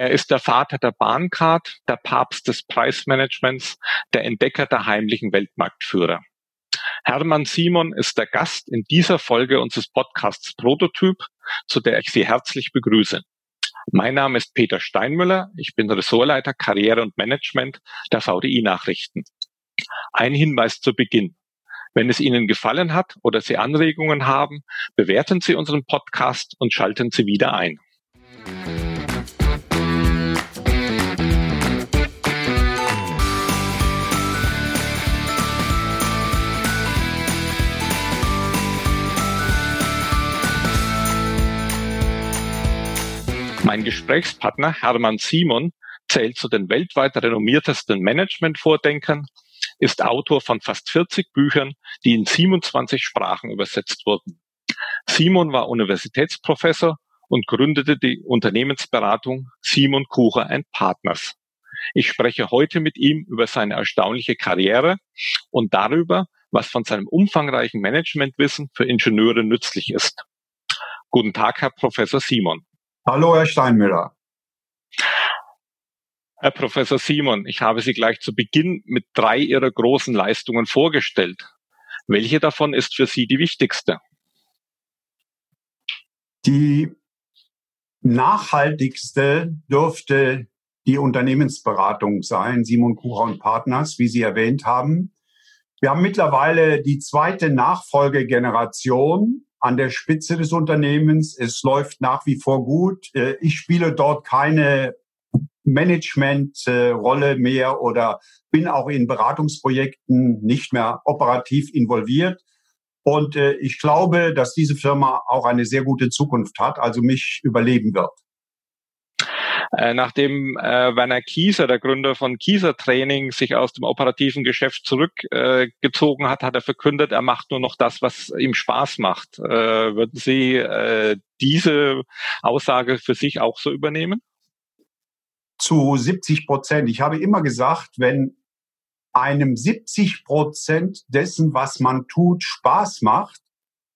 Er ist der Vater der Bahncard, der Papst des Preismanagements, der Entdecker der heimlichen Weltmarktführer. Hermann Simon ist der Gast in dieser Folge unseres Podcasts Prototyp, zu der ich Sie herzlich begrüße. Mein Name ist Peter Steinmüller. Ich bin Ressortleiter Karriere und Management der VDI Nachrichten. Ein Hinweis zu Beginn. Wenn es Ihnen gefallen hat oder Sie Anregungen haben, bewerten Sie unseren Podcast und schalten Sie wieder ein. Mein Gesprächspartner Hermann Simon zählt zu den weltweit renommiertesten Management-Vordenkern, ist Autor von fast 40 Büchern, die in 27 Sprachen übersetzt wurden. Simon war Universitätsprofessor und gründete die Unternehmensberatung Simon Kucher Partners. Ich spreche heute mit ihm über seine erstaunliche Karriere und darüber, was von seinem umfangreichen Managementwissen für Ingenieure nützlich ist. Guten Tag, Herr Professor Simon. Hallo, Herr Steinmüller. Herr Professor Simon, ich habe Sie gleich zu Beginn mit drei Ihrer großen Leistungen vorgestellt. Welche davon ist für Sie die wichtigste? Die nachhaltigste dürfte die Unternehmensberatung sein, Simon Kucher und Partners, wie Sie erwähnt haben. Wir haben mittlerweile die zweite Nachfolgegeneration an der Spitze des Unternehmens. Es läuft nach wie vor gut. Äh, ich spiele dort keine Managementrolle mehr oder bin auch in Beratungsprojekten nicht mehr operativ involviert. Und äh, ich glaube, dass diese Firma auch eine sehr gute Zukunft hat, also mich überleben wird. Äh, nachdem äh, Werner Kieser, der Gründer von Kieser Training, sich aus dem operativen Geschäft zurückgezogen äh, hat, hat er verkündet, er macht nur noch das, was ihm Spaß macht. Äh, würden Sie äh, diese Aussage für sich auch so übernehmen? Zu 70 Prozent. Ich habe immer gesagt, wenn einem 70 Prozent dessen, was man tut, Spaß macht,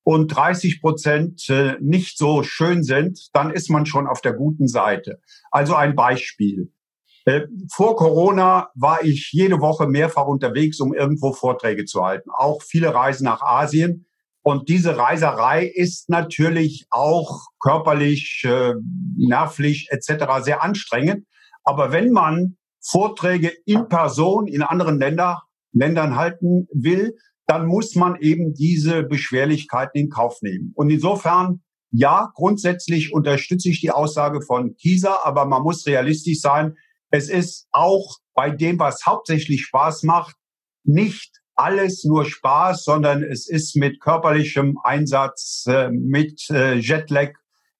und 30 Prozent äh, nicht so schön sind, dann ist man schon auf der guten Seite. Also ein Beispiel. Äh, vor Corona war ich jede Woche mehrfach unterwegs, um irgendwo Vorträge zu halten. Auch viele Reisen nach Asien. Und diese Reiserei ist natürlich auch körperlich, äh, nervlich etc. sehr anstrengend. Aber wenn man Vorträge in Person in anderen Länder, Ländern halten will, dann muss man eben diese Beschwerlichkeiten in Kauf nehmen. Und insofern, ja, grundsätzlich unterstütze ich die Aussage von Kieser, aber man muss realistisch sein. Es ist auch bei dem, was hauptsächlich Spaß macht, nicht alles nur Spaß, sondern es ist mit körperlichem Einsatz, äh, mit äh, Jetlag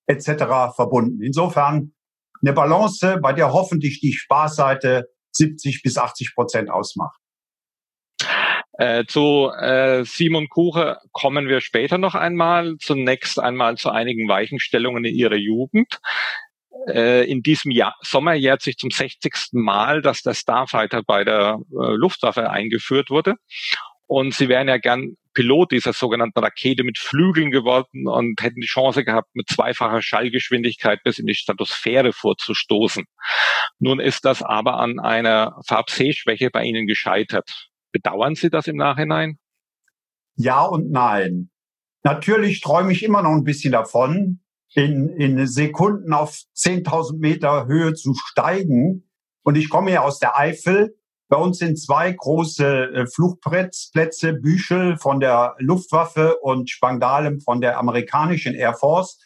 etc. verbunden. Insofern eine Balance, bei der hoffentlich die Spaßseite 70 bis 80 Prozent ausmacht. Äh, zu äh, Simon Kuche kommen wir später noch einmal. Zunächst einmal zu einigen Weichenstellungen in ihrer Jugend. Äh, in diesem Jahr, Sommer jährt sich zum 60. Mal, dass der Starfighter bei der äh, Luftwaffe eingeführt wurde. Und sie wären ja gern Pilot dieser sogenannten Rakete mit Flügeln geworden und hätten die Chance gehabt, mit zweifacher Schallgeschwindigkeit bis in die Stratosphäre vorzustoßen. Nun ist das aber an einer Farbsehschwäche bei ihnen gescheitert. Bedauern Sie das im Nachhinein? Ja und nein. Natürlich träume ich immer noch ein bisschen davon, in, in Sekunden auf 10.000 Meter Höhe zu steigen. Und ich komme ja aus der Eifel. Bei uns sind zwei große äh, Flugplätze, Büchel von der Luftwaffe und Spangdalem von der amerikanischen Air Force.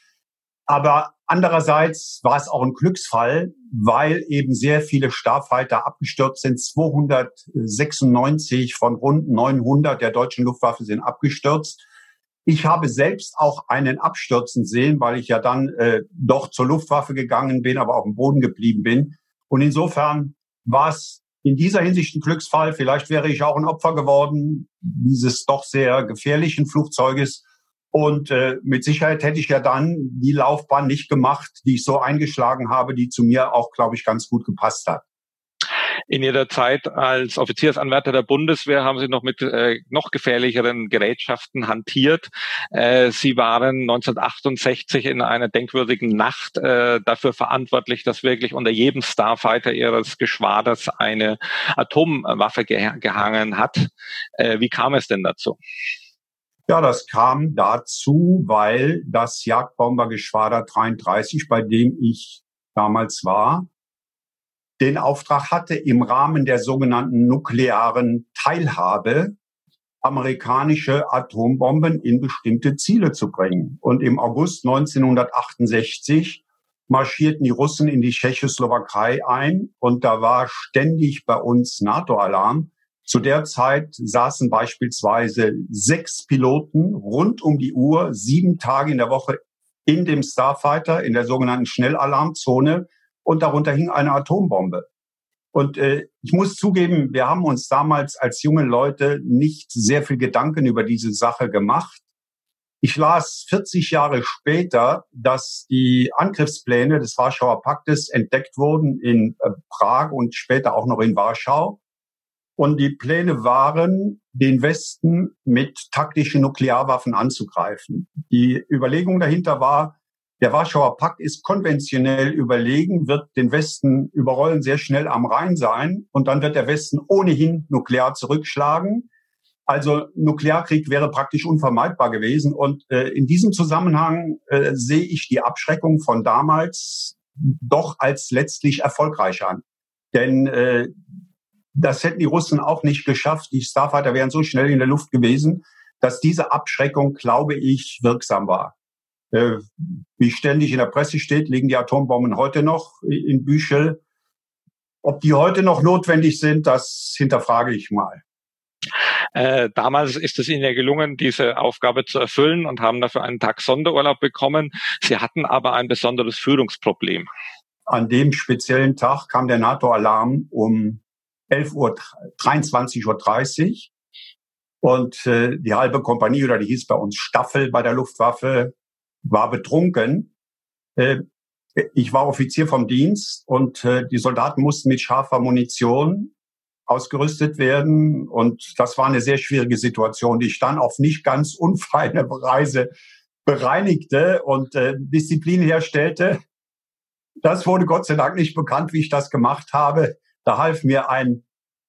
Aber andererseits war es auch ein Glücksfall, weil eben sehr viele Starfighter abgestürzt sind. 296 von rund 900 der deutschen Luftwaffe sind abgestürzt. Ich habe selbst auch einen abstürzen sehen, weil ich ja dann äh, doch zur Luftwaffe gegangen bin, aber auf dem Boden geblieben bin. Und insofern war es in dieser Hinsicht ein Glücksfall. Vielleicht wäre ich auch ein Opfer geworden dieses doch sehr gefährlichen Flugzeuges. Und äh, mit Sicherheit hätte ich ja dann die Laufbahn nicht gemacht, die ich so eingeschlagen habe, die zu mir auch, glaube ich, ganz gut gepasst hat. In Ihrer Zeit als Offiziersanwärter der Bundeswehr haben Sie noch mit äh, noch gefährlicheren Gerätschaften hantiert. Äh, Sie waren 1968 in einer denkwürdigen Nacht äh, dafür verantwortlich, dass wirklich unter jedem Starfighter Ihres Geschwaders eine Atomwaffe ge gehangen hat. Äh, wie kam es denn dazu? Ja, das kam dazu, weil das Jagdbombergeschwader 33, bei dem ich damals war, den Auftrag hatte, im Rahmen der sogenannten nuklearen Teilhabe amerikanische Atombomben in bestimmte Ziele zu bringen. Und im August 1968 marschierten die Russen in die Tschechoslowakei ein und da war ständig bei uns NATO-Alarm. Zu der Zeit saßen beispielsweise sechs Piloten rund um die Uhr, sieben Tage in der Woche in dem Starfighter, in der sogenannten Schnellalarmzone und darunter hing eine Atombombe. Und äh, ich muss zugeben, wir haben uns damals als junge Leute nicht sehr viel Gedanken über diese Sache gemacht. Ich las 40 Jahre später, dass die Angriffspläne des Warschauer Paktes entdeckt wurden in äh, Prag und später auch noch in Warschau. Und die Pläne waren, den Westen mit taktischen Nuklearwaffen anzugreifen. Die Überlegung dahinter war, der Warschauer Pakt ist konventionell überlegen, wird den Westen überrollen, sehr schnell am Rhein sein und dann wird der Westen ohnehin nuklear zurückschlagen. Also Nuklearkrieg wäre praktisch unvermeidbar gewesen. Und äh, in diesem Zusammenhang äh, sehe ich die Abschreckung von damals doch als letztlich erfolgreich an. Denn äh, das hätten die Russen auch nicht geschafft. Die Starfighter wären so schnell in der Luft gewesen, dass diese Abschreckung, glaube ich, wirksam war. Äh, wie ständig in der Presse steht, liegen die Atombomben heute noch in Büchel. Ob die heute noch notwendig sind, das hinterfrage ich mal. Äh, damals ist es Ihnen ja gelungen, diese Aufgabe zu erfüllen und haben dafür einen Tag Sonderurlaub bekommen. Sie hatten aber ein besonderes Führungsproblem. An dem speziellen Tag kam der NATO-Alarm um 11 Uhr, 23.30 Uhr. Und äh, die halbe Kompanie, oder die hieß bei uns Staffel bei der Luftwaffe, war betrunken. Äh, ich war Offizier vom Dienst und äh, die Soldaten mussten mit scharfer Munition ausgerüstet werden. Und das war eine sehr schwierige Situation, die ich dann auf nicht ganz unfeine Weise bereinigte und äh, Disziplin herstellte. Das wurde Gott sei Dank nicht bekannt, wie ich das gemacht habe. Da half mir ein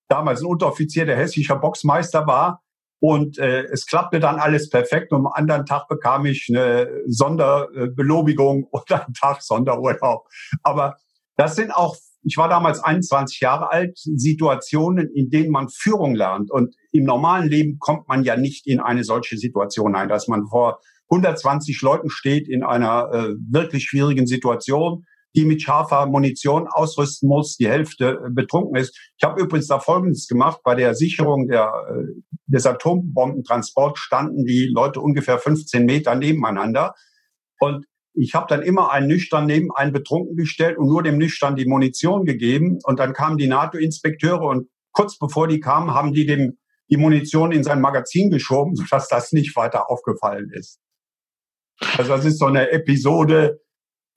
damals ein Unteroffizier, der hessischer Boxmeister war, und äh, es klappte dann alles perfekt. Und am anderen Tag bekam ich eine Sonderbelobigung oder einen Tag Sonderurlaub. Aber das sind auch, ich war damals 21 Jahre alt, Situationen, in denen man Führung lernt. Und im normalen Leben kommt man ja nicht in eine solche Situation ein, dass man vor 120 Leuten steht in einer äh, wirklich schwierigen Situation die mit scharfer Munition ausrüsten muss, die Hälfte äh, betrunken ist. Ich habe übrigens da Folgendes gemacht. Bei der Sicherung der, äh, des Atombombentransports standen die Leute ungefähr 15 Meter nebeneinander. Und ich habe dann immer einen Nüchtern neben einen Betrunken gestellt und nur dem Nüchtern die Munition gegeben. Und dann kamen die NATO-Inspekteure und kurz bevor die kamen, haben die dem die Munition in sein Magazin geschoben, sodass das nicht weiter aufgefallen ist. Also das ist so eine Episode,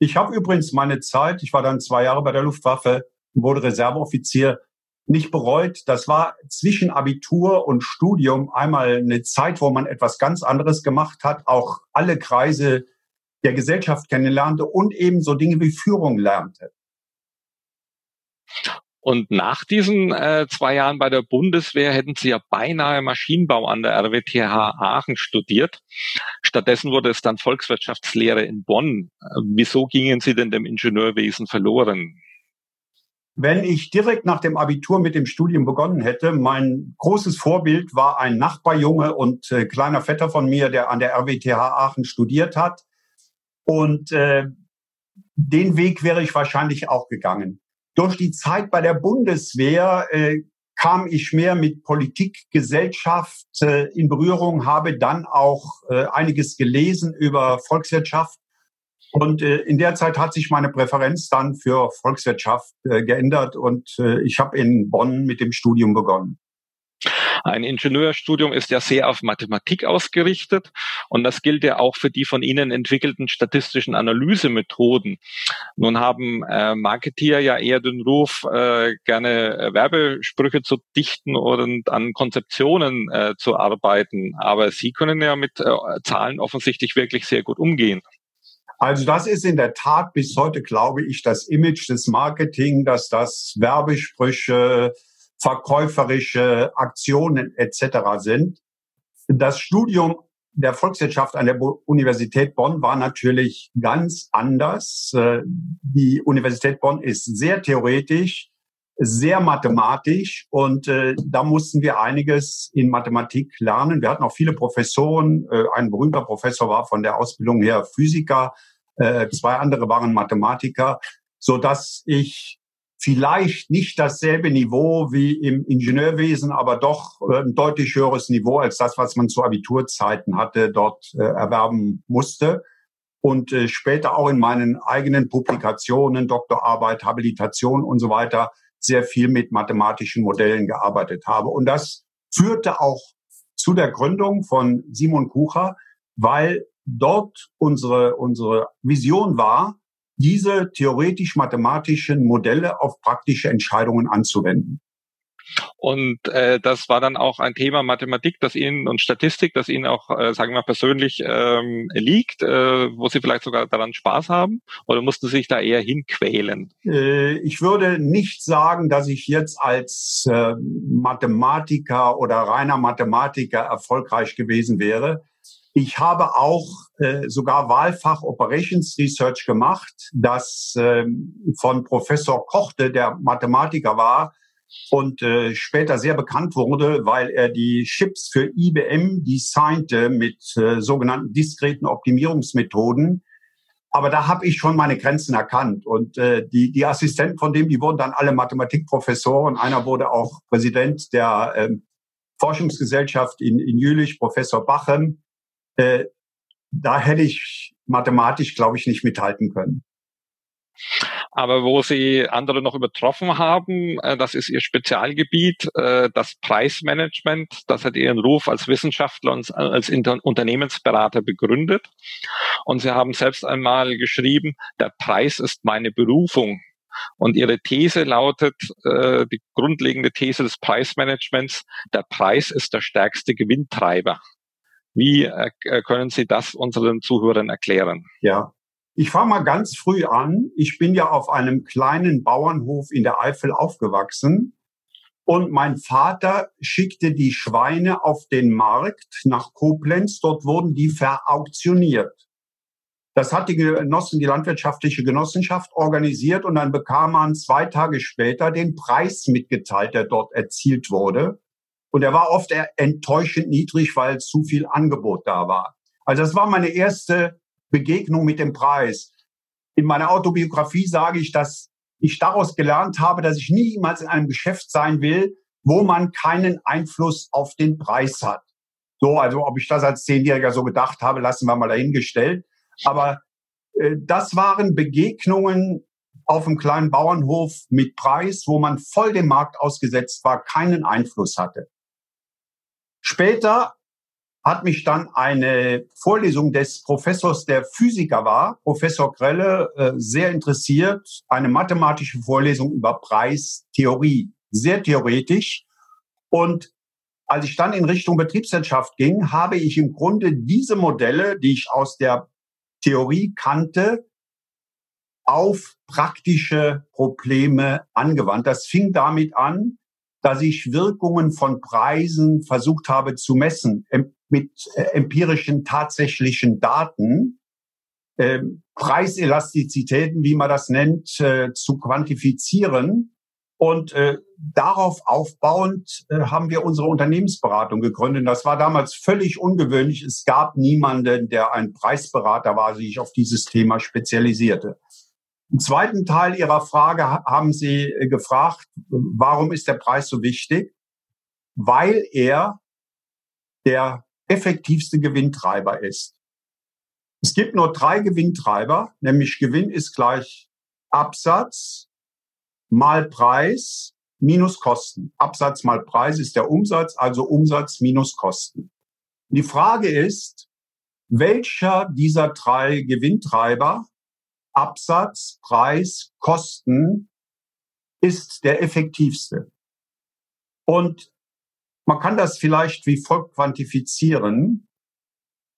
ich habe übrigens meine Zeit, ich war dann zwei Jahre bei der Luftwaffe, wurde Reserveoffizier, nicht bereut. Das war zwischen Abitur und Studium einmal eine Zeit, wo man etwas ganz anderes gemacht hat, auch alle Kreise der Gesellschaft kennenlernte und eben so Dinge wie Führung lernte. Und nach diesen äh, zwei Jahren bei der Bundeswehr hätten Sie ja beinahe Maschinenbau an der RWTH Aachen studiert. Stattdessen wurde es dann Volkswirtschaftslehre in Bonn. Wieso gingen Sie denn dem Ingenieurwesen verloren? Wenn ich direkt nach dem Abitur mit dem Studium begonnen hätte, mein großes Vorbild war ein Nachbarjunge und äh, kleiner Vetter von mir, der an der RWTH Aachen studiert hat. Und äh, den Weg wäre ich wahrscheinlich auch gegangen. Durch die Zeit bei der Bundeswehr äh, kam ich mehr mit Politik, Gesellschaft äh, in Berührung, habe dann auch äh, einiges gelesen über Volkswirtschaft. Und äh, in der Zeit hat sich meine Präferenz dann für Volkswirtschaft äh, geändert und äh, ich habe in Bonn mit dem Studium begonnen. Ein Ingenieurstudium ist ja sehr auf Mathematik ausgerichtet und das gilt ja auch für die von Ihnen entwickelten statistischen Analysemethoden. Nun haben äh, Marketeer ja eher den Ruf, äh, gerne äh, Werbesprüche zu dichten und an Konzeptionen äh, zu arbeiten. Aber Sie können ja mit äh, Zahlen offensichtlich wirklich sehr gut umgehen. Also das ist in der Tat bis heute, glaube ich, das Image des Marketing, dass das Werbesprüche, verkäuferische Aktionen etc. sind. Das Studium der Volkswirtschaft an der Universität Bonn war natürlich ganz anders. Äh, die Universität Bonn ist sehr theoretisch, sehr mathematisch und äh, da mussten wir einiges in Mathematik lernen. Wir hatten auch viele Professoren. Äh, ein berühmter Professor war von der Ausbildung her Physiker, zwei andere waren Mathematiker, so dass ich vielleicht nicht dasselbe Niveau wie im Ingenieurwesen, aber doch äh, ein deutlich höheres Niveau als das, was man zu Abiturzeiten hatte, dort äh, erwerben musste. Und äh, später auch in meinen eigenen Publikationen, Doktorarbeit, Habilitation und so weiter sehr viel mit mathematischen Modellen gearbeitet habe. Und das führte auch zu der Gründung von Simon Kucher, weil dort unsere, unsere Vision war, diese theoretisch-mathematischen Modelle auf praktische Entscheidungen anzuwenden. Und äh, das war dann auch ein Thema Mathematik, das Ihnen und Statistik, das Ihnen auch, äh, sagen wir mal, persönlich ähm, liegt, äh, wo Sie vielleicht sogar daran Spaß haben? Oder mussten Sie sich da eher hinquälen? Äh, ich würde nicht sagen, dass ich jetzt als äh, Mathematiker oder reiner Mathematiker erfolgreich gewesen wäre. Ich habe auch äh, sogar Wahlfach Operations Research gemacht, das äh, von Professor Kochte, der Mathematiker war und äh, später sehr bekannt wurde, weil er die Chips für IBM designte mit äh, sogenannten diskreten Optimierungsmethoden. Aber da habe ich schon meine Grenzen erkannt. Und äh, die, die Assistenten von dem, die wurden dann alle Mathematikprofessoren. Einer wurde auch Präsident der äh, Forschungsgesellschaft in, in Jülich, Professor Bachem. Äh, da hätte ich mathematisch, glaube ich, nicht mithalten können. Aber wo sie andere noch übertroffen haben, äh, das ist ihr Spezialgebiet, äh, das Preismanagement. Das hat ihren Ruf als Wissenschaftler und als Unternehmensberater begründet. Und sie haben selbst einmal geschrieben, der Preis ist meine Berufung. Und ihre These lautet, äh, die grundlegende These des Preismanagements, der Preis ist der stärkste Gewinntreiber. Wie äh, können Sie das unseren Zuhörern erklären? Ja, ich fange mal ganz früh an. Ich bin ja auf einem kleinen Bauernhof in der Eifel aufgewachsen. Und mein Vater schickte die Schweine auf den Markt nach Koblenz. Dort wurden die verauktioniert. Das hat die Genossen, die landwirtschaftliche Genossenschaft organisiert und dann bekam man zwei Tage später den Preis mitgeteilt, der dort erzielt wurde. Und er war oft enttäuschend niedrig, weil zu viel Angebot da war. Also das war meine erste Begegnung mit dem Preis. In meiner Autobiografie sage ich, dass ich daraus gelernt habe, dass ich niemals in einem Geschäft sein will, wo man keinen Einfluss auf den Preis hat. So, also ob ich das als Zehnjähriger so gedacht habe, lassen wir mal dahingestellt. Aber äh, das waren Begegnungen auf einem kleinen Bauernhof mit Preis, wo man voll dem Markt ausgesetzt war, keinen Einfluss hatte. Später hat mich dann eine Vorlesung des Professors, der Physiker war, Professor Grelle, äh, sehr interessiert. Eine mathematische Vorlesung über Preistheorie, sehr theoretisch. Und als ich dann in Richtung Betriebswirtschaft ging, habe ich im Grunde diese Modelle, die ich aus der Theorie kannte, auf praktische Probleme angewandt. Das fing damit an, dass ich Wirkungen von Preisen versucht habe zu messen mit äh, empirischen tatsächlichen Daten, ähm, Preiselastizitäten, wie man das nennt, äh, zu quantifizieren. Und äh, darauf aufbauend äh, haben wir unsere Unternehmensberatung gegründet. Das war damals völlig ungewöhnlich. Es gab niemanden, der ein Preisberater war, sich auf dieses Thema spezialisierte. Im zweiten Teil Ihrer Frage haben Sie äh, gefragt, warum ist der Preis so wichtig? Weil er der effektivste Gewinntreiber ist. Es gibt nur drei Gewinntreiber, nämlich Gewinn ist gleich Absatz mal Preis minus Kosten. Absatz mal Preis ist der Umsatz, also Umsatz minus Kosten. Die Frage ist, welcher dieser drei Gewinntreiber, Absatz, Preis, Kosten, ist der effektivste? Und man kann das vielleicht wie folgt quantifizieren.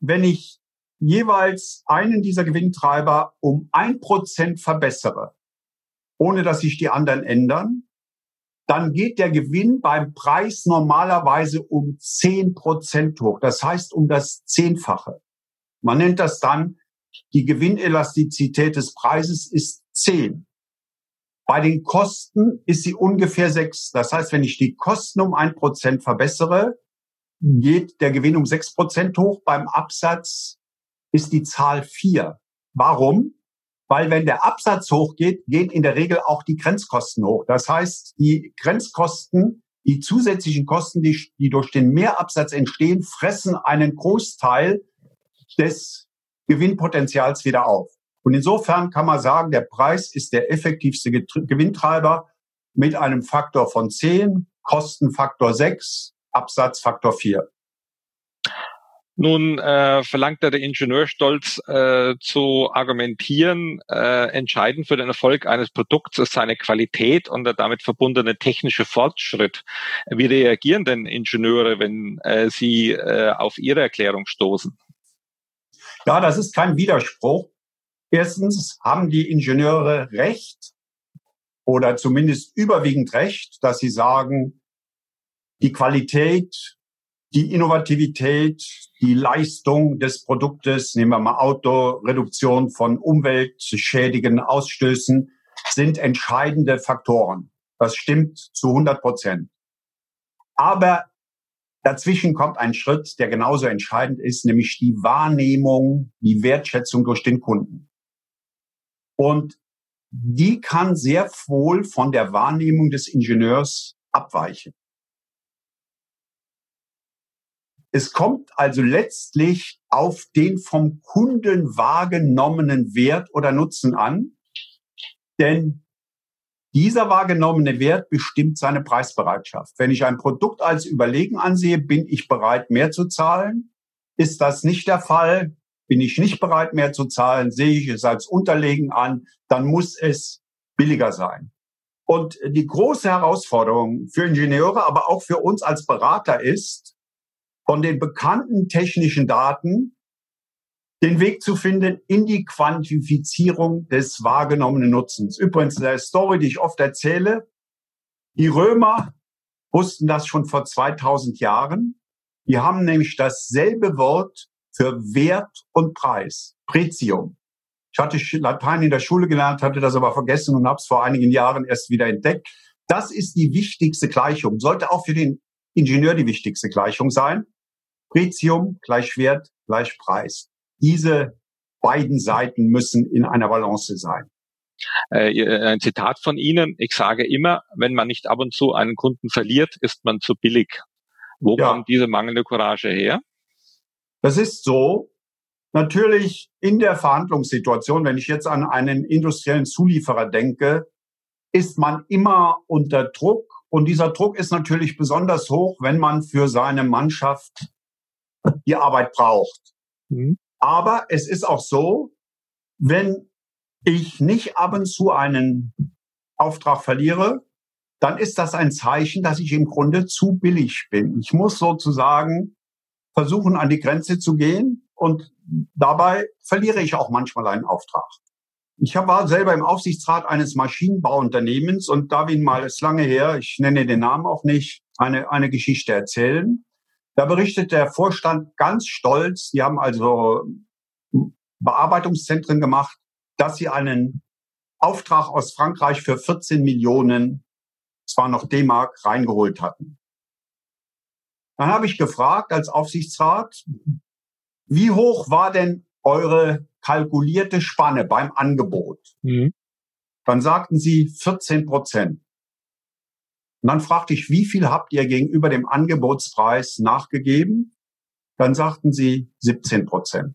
Wenn ich jeweils einen dieser Gewinntreiber um ein Prozent verbessere, ohne dass sich die anderen ändern, dann geht der Gewinn beim Preis normalerweise um zehn Prozent hoch. Das heißt um das Zehnfache. Man nennt das dann, die Gewinnelastizität des Preises ist zehn. Bei den Kosten ist sie ungefähr sechs. Das heißt, wenn ich die Kosten um ein Prozent verbessere, geht der Gewinn um sechs Prozent hoch. Beim Absatz ist die Zahl vier. Warum? Weil wenn der Absatz hochgeht, gehen in der Regel auch die Grenzkosten hoch. Das heißt, die Grenzkosten, die zusätzlichen Kosten, die, die durch den Mehrabsatz entstehen, fressen einen Großteil des Gewinnpotenzials wieder auf. Und insofern kann man sagen, der Preis ist der effektivste Gewinntreiber mit einem Faktor von 10, Kostenfaktor 6, Absatzfaktor 4. Nun äh, verlangt der Ingenieurstolz äh, zu argumentieren, äh, entscheidend für den Erfolg eines Produkts ist seine Qualität und der damit verbundene technische Fortschritt. Wie reagieren denn Ingenieure, wenn äh, sie äh, auf ihre Erklärung stoßen? Ja, das ist kein Widerspruch. Erstens haben die Ingenieure recht oder zumindest überwiegend recht, dass sie sagen, die Qualität, die Innovativität, die Leistung des Produktes, nehmen wir mal Auto, Reduktion von umweltschädigen Ausstößen, sind entscheidende Faktoren. Das stimmt zu 100 Prozent. Aber Dazwischen kommt ein Schritt, der genauso entscheidend ist, nämlich die Wahrnehmung, die Wertschätzung durch den Kunden. Und die kann sehr wohl von der Wahrnehmung des Ingenieurs abweichen. Es kommt also letztlich auf den vom Kunden wahrgenommenen Wert oder Nutzen an, denn dieser wahrgenommene Wert bestimmt seine Preisbereitschaft. Wenn ich ein Produkt als überlegen ansehe, bin ich bereit, mehr zu zahlen. Ist das nicht der Fall, bin ich nicht bereit, mehr zu zahlen, sehe ich es als unterlegen an, dann muss es billiger sein. Und die große Herausforderung für Ingenieure, aber auch für uns als Berater ist, von den bekannten technischen Daten den Weg zu finden in die Quantifizierung des wahrgenommenen Nutzens. Übrigens der Story, die ich oft erzähle. Die Römer wussten das schon vor 2000 Jahren. Die haben nämlich dasselbe Wort für Wert und Preis. Pretium. Ich hatte Latein in der Schule gelernt, hatte das aber vergessen und habe es vor einigen Jahren erst wieder entdeckt. Das ist die wichtigste Gleichung, sollte auch für den Ingenieur die wichtigste Gleichung sein. Pretium gleich Wert gleich Preis diese beiden Seiten müssen in einer Balance sein. Äh, ein Zitat von Ihnen. Ich sage immer, wenn man nicht ab und zu einen Kunden verliert, ist man zu billig. Wo ja. kommt diese mangelnde Courage her? Das ist so. Natürlich in der Verhandlungssituation, wenn ich jetzt an einen industriellen Zulieferer denke, ist man immer unter Druck. Und dieser Druck ist natürlich besonders hoch, wenn man für seine Mannschaft die Arbeit braucht. Mhm. Aber es ist auch so, wenn ich nicht ab und zu einen Auftrag verliere, dann ist das ein Zeichen, dass ich im Grunde zu billig bin. Ich muss sozusagen versuchen, an die Grenze zu gehen und dabei verliere ich auch manchmal einen Auftrag. Ich war selber im Aufsichtsrat eines Maschinenbauunternehmens und darf Ihnen mal, ist lange her, ich nenne den Namen auch nicht, eine, eine Geschichte erzählen. Da berichtet der Vorstand ganz stolz, die haben also Bearbeitungszentren gemacht, dass sie einen Auftrag aus Frankreich für 14 Millionen, zwar noch D-Mark, reingeholt hatten. Dann habe ich gefragt als Aufsichtsrat, wie hoch war denn eure kalkulierte Spanne beim Angebot? Mhm. Dann sagten sie 14 Prozent. Und dann fragte ich, wie viel habt ihr gegenüber dem Angebotspreis nachgegeben? Dann sagten sie 17 Prozent.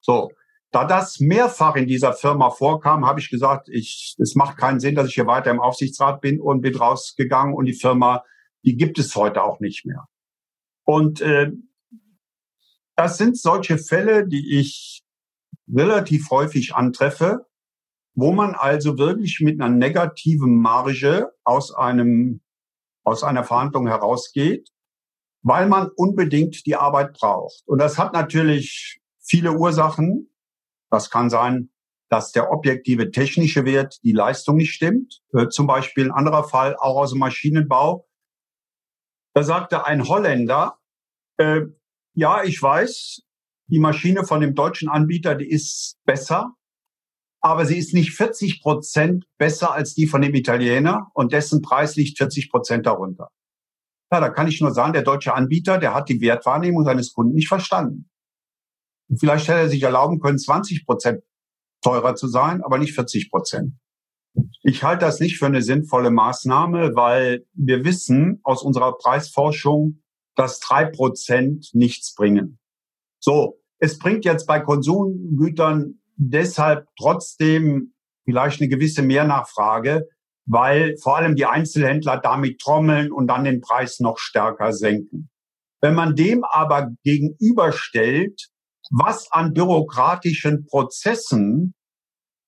So, da das mehrfach in dieser Firma vorkam, habe ich gesagt, ich, es macht keinen Sinn, dass ich hier weiter im Aufsichtsrat bin und bin rausgegangen und die Firma, die gibt es heute auch nicht mehr. Und äh, das sind solche Fälle, die ich relativ häufig antreffe, wo man also wirklich mit einer negativen Marge aus einem aus einer Verhandlung herausgeht, weil man unbedingt die Arbeit braucht. Und das hat natürlich viele Ursachen. Das kann sein, dass der objektive technische Wert, die Leistung nicht stimmt. Äh, zum Beispiel ein anderer Fall, auch aus dem Maschinenbau. Da sagte ein Holländer, äh, ja, ich weiß, die Maschine von dem deutschen Anbieter, die ist besser, aber sie ist nicht 40 Prozent besser als die von dem Italiener und dessen Preis liegt 40 Prozent darunter. Ja, da kann ich nur sagen, der deutsche Anbieter, der hat die Wertwahrnehmung seines Kunden nicht verstanden. Vielleicht hätte er sich erlauben können, 20 Prozent teurer zu sein, aber nicht 40 Prozent. Ich halte das nicht für eine sinnvolle Maßnahme, weil wir wissen aus unserer Preisforschung, dass drei Prozent nichts bringen. So, es bringt jetzt bei Konsumgütern deshalb trotzdem vielleicht eine gewisse Mehrsnachfrage, weil vor allem die Einzelhändler damit trommeln und dann den Preis noch stärker senken. Wenn man dem aber gegenüberstellt, was an bürokratischen Prozessen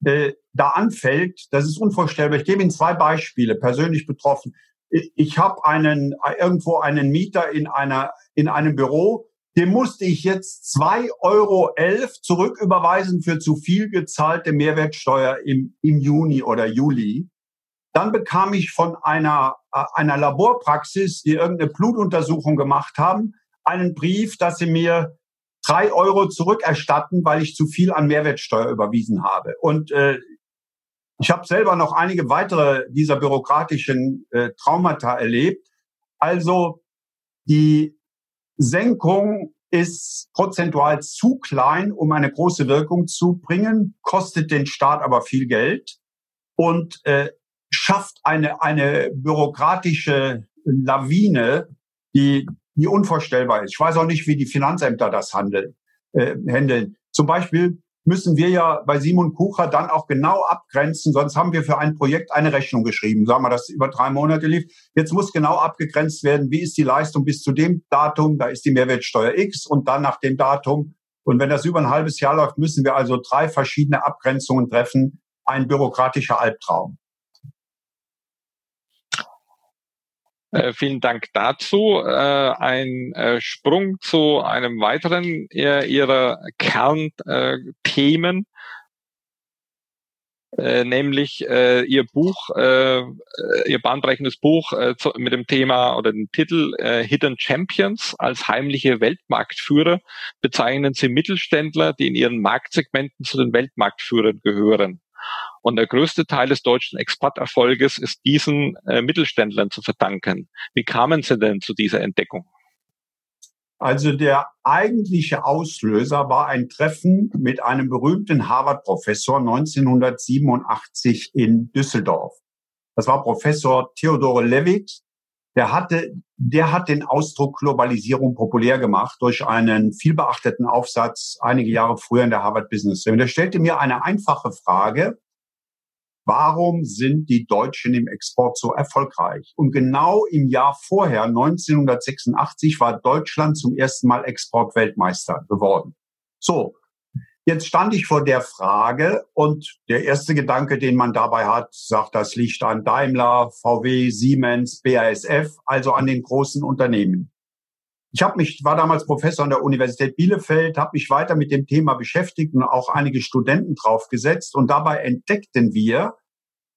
äh, da anfällt, das ist unvorstellbar. Ich gebe Ihnen zwei Beispiele, persönlich betroffen. Ich, ich habe einen irgendwo einen Mieter in einer in einem Büro, dem musste ich jetzt zwei Euro elf zurücküberweisen für zu viel gezahlte Mehrwertsteuer im, im Juni oder Juli. Dann bekam ich von einer, äh, einer Laborpraxis, die irgendeine Blutuntersuchung gemacht haben, einen Brief, dass sie mir drei Euro zurückerstatten, weil ich zu viel an Mehrwertsteuer überwiesen habe. Und äh, ich habe selber noch einige weitere dieser bürokratischen äh, Traumata erlebt. Also die Senkung ist prozentual zu klein, um eine große Wirkung zu bringen, kostet den Staat aber viel Geld und äh, schafft eine, eine bürokratische Lawine, die, die unvorstellbar ist. Ich weiß auch nicht, wie die Finanzämter das handeln, äh, handeln. Zum Beispiel müssen wir ja bei Simon Kucher dann auch genau abgrenzen, sonst haben wir für ein Projekt eine Rechnung geschrieben, sagen wir, das über drei Monate lief. Jetzt muss genau abgegrenzt werden, wie ist die Leistung bis zu dem Datum, da ist die Mehrwertsteuer X und dann nach dem Datum. Und wenn das über ein halbes Jahr läuft, müssen wir also drei verschiedene Abgrenzungen treffen. Ein bürokratischer Albtraum. Äh, vielen Dank dazu. Äh, ein äh, Sprung zu einem weiteren äh, Ihrer Kernthemen, äh, nämlich Ihr Buch, Ihr bahnbrechendes Buch zu, mit dem Thema oder dem Titel Hidden Champions als heimliche Weltmarktführer bezeichnen Sie Mittelständler, die in ihren Marktsegmenten zu den Weltmarktführern gehören. Und der größte Teil des deutschen Exporterfolges ist diesen äh, Mittelständlern zu verdanken. Wie kamen Sie denn zu dieser Entdeckung? Also der eigentliche Auslöser war ein Treffen mit einem berühmten Harvard-Professor 1987 in Düsseldorf. Das war Professor Theodore Levitt. Der hatte, der hat den Ausdruck Globalisierung populär gemacht durch einen vielbeachteten Aufsatz einige Jahre früher in der Harvard Business Review. Der stellte mir eine einfache Frage. Warum sind die Deutschen im Export so erfolgreich? Und genau im Jahr vorher, 1986, war Deutschland zum ersten Mal Exportweltmeister geworden. So, jetzt stand ich vor der Frage und der erste Gedanke, den man dabei hat, sagt, das liegt an Daimler, VW, Siemens, BASF, also an den großen Unternehmen. Ich habe mich war damals Professor an der Universität Bielefeld, habe mich weiter mit dem Thema beschäftigt und auch einige Studenten draufgesetzt und dabei entdeckten wir,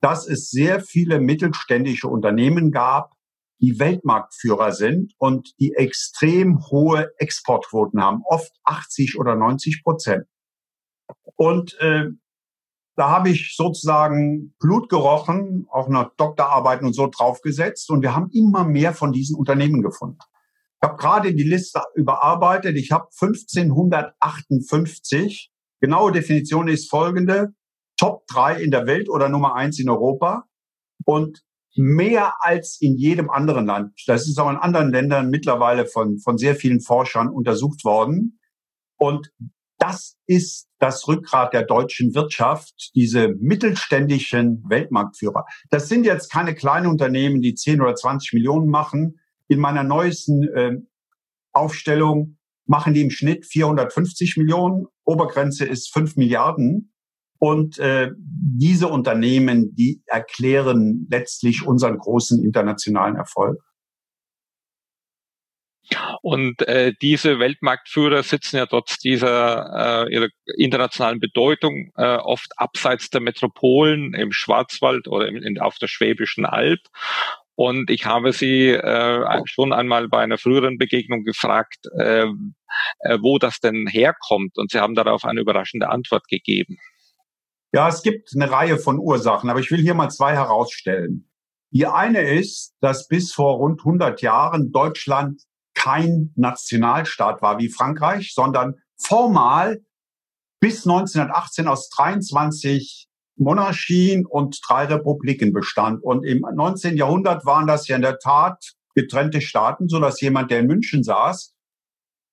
dass es sehr viele mittelständische Unternehmen gab, die Weltmarktführer sind und die extrem hohe Exportquoten haben, oft 80 oder 90 Prozent. Und äh, da habe ich sozusagen Blut gerochen, auch nach Doktorarbeiten und so draufgesetzt und wir haben immer mehr von diesen Unternehmen gefunden. Ich habe gerade die Liste überarbeitet. Ich habe 1558. Genaue Definition ist folgende. Top 3 in der Welt oder Nummer 1 in Europa. Und mehr als in jedem anderen Land. Das ist auch in anderen Ländern mittlerweile von, von sehr vielen Forschern untersucht worden. Und das ist das Rückgrat der deutschen Wirtschaft, diese mittelständischen Weltmarktführer. Das sind jetzt keine kleinen Unternehmen, die 10 oder 20 Millionen machen. In meiner neuesten äh, Aufstellung machen die im Schnitt 450 Millionen. Obergrenze ist 5 Milliarden. Und äh, diese Unternehmen, die erklären letztlich unseren großen internationalen Erfolg. Und äh, diese Weltmarktführer sitzen ja trotz dieser äh, ihrer internationalen Bedeutung äh, oft abseits der Metropolen im Schwarzwald oder im, in, auf der Schwäbischen Alb. Und ich habe Sie äh, schon einmal bei einer früheren Begegnung gefragt, äh, äh, wo das denn herkommt. Und Sie haben darauf eine überraschende Antwort gegeben. Ja, es gibt eine Reihe von Ursachen, aber ich will hier mal zwei herausstellen. Die eine ist, dass bis vor rund 100 Jahren Deutschland kein Nationalstaat war wie Frankreich, sondern formal bis 1918 aus 23 Monarchien und drei Republiken bestand. Und im 19. Jahrhundert waren das ja in der Tat getrennte Staaten, so dass jemand, der in München saß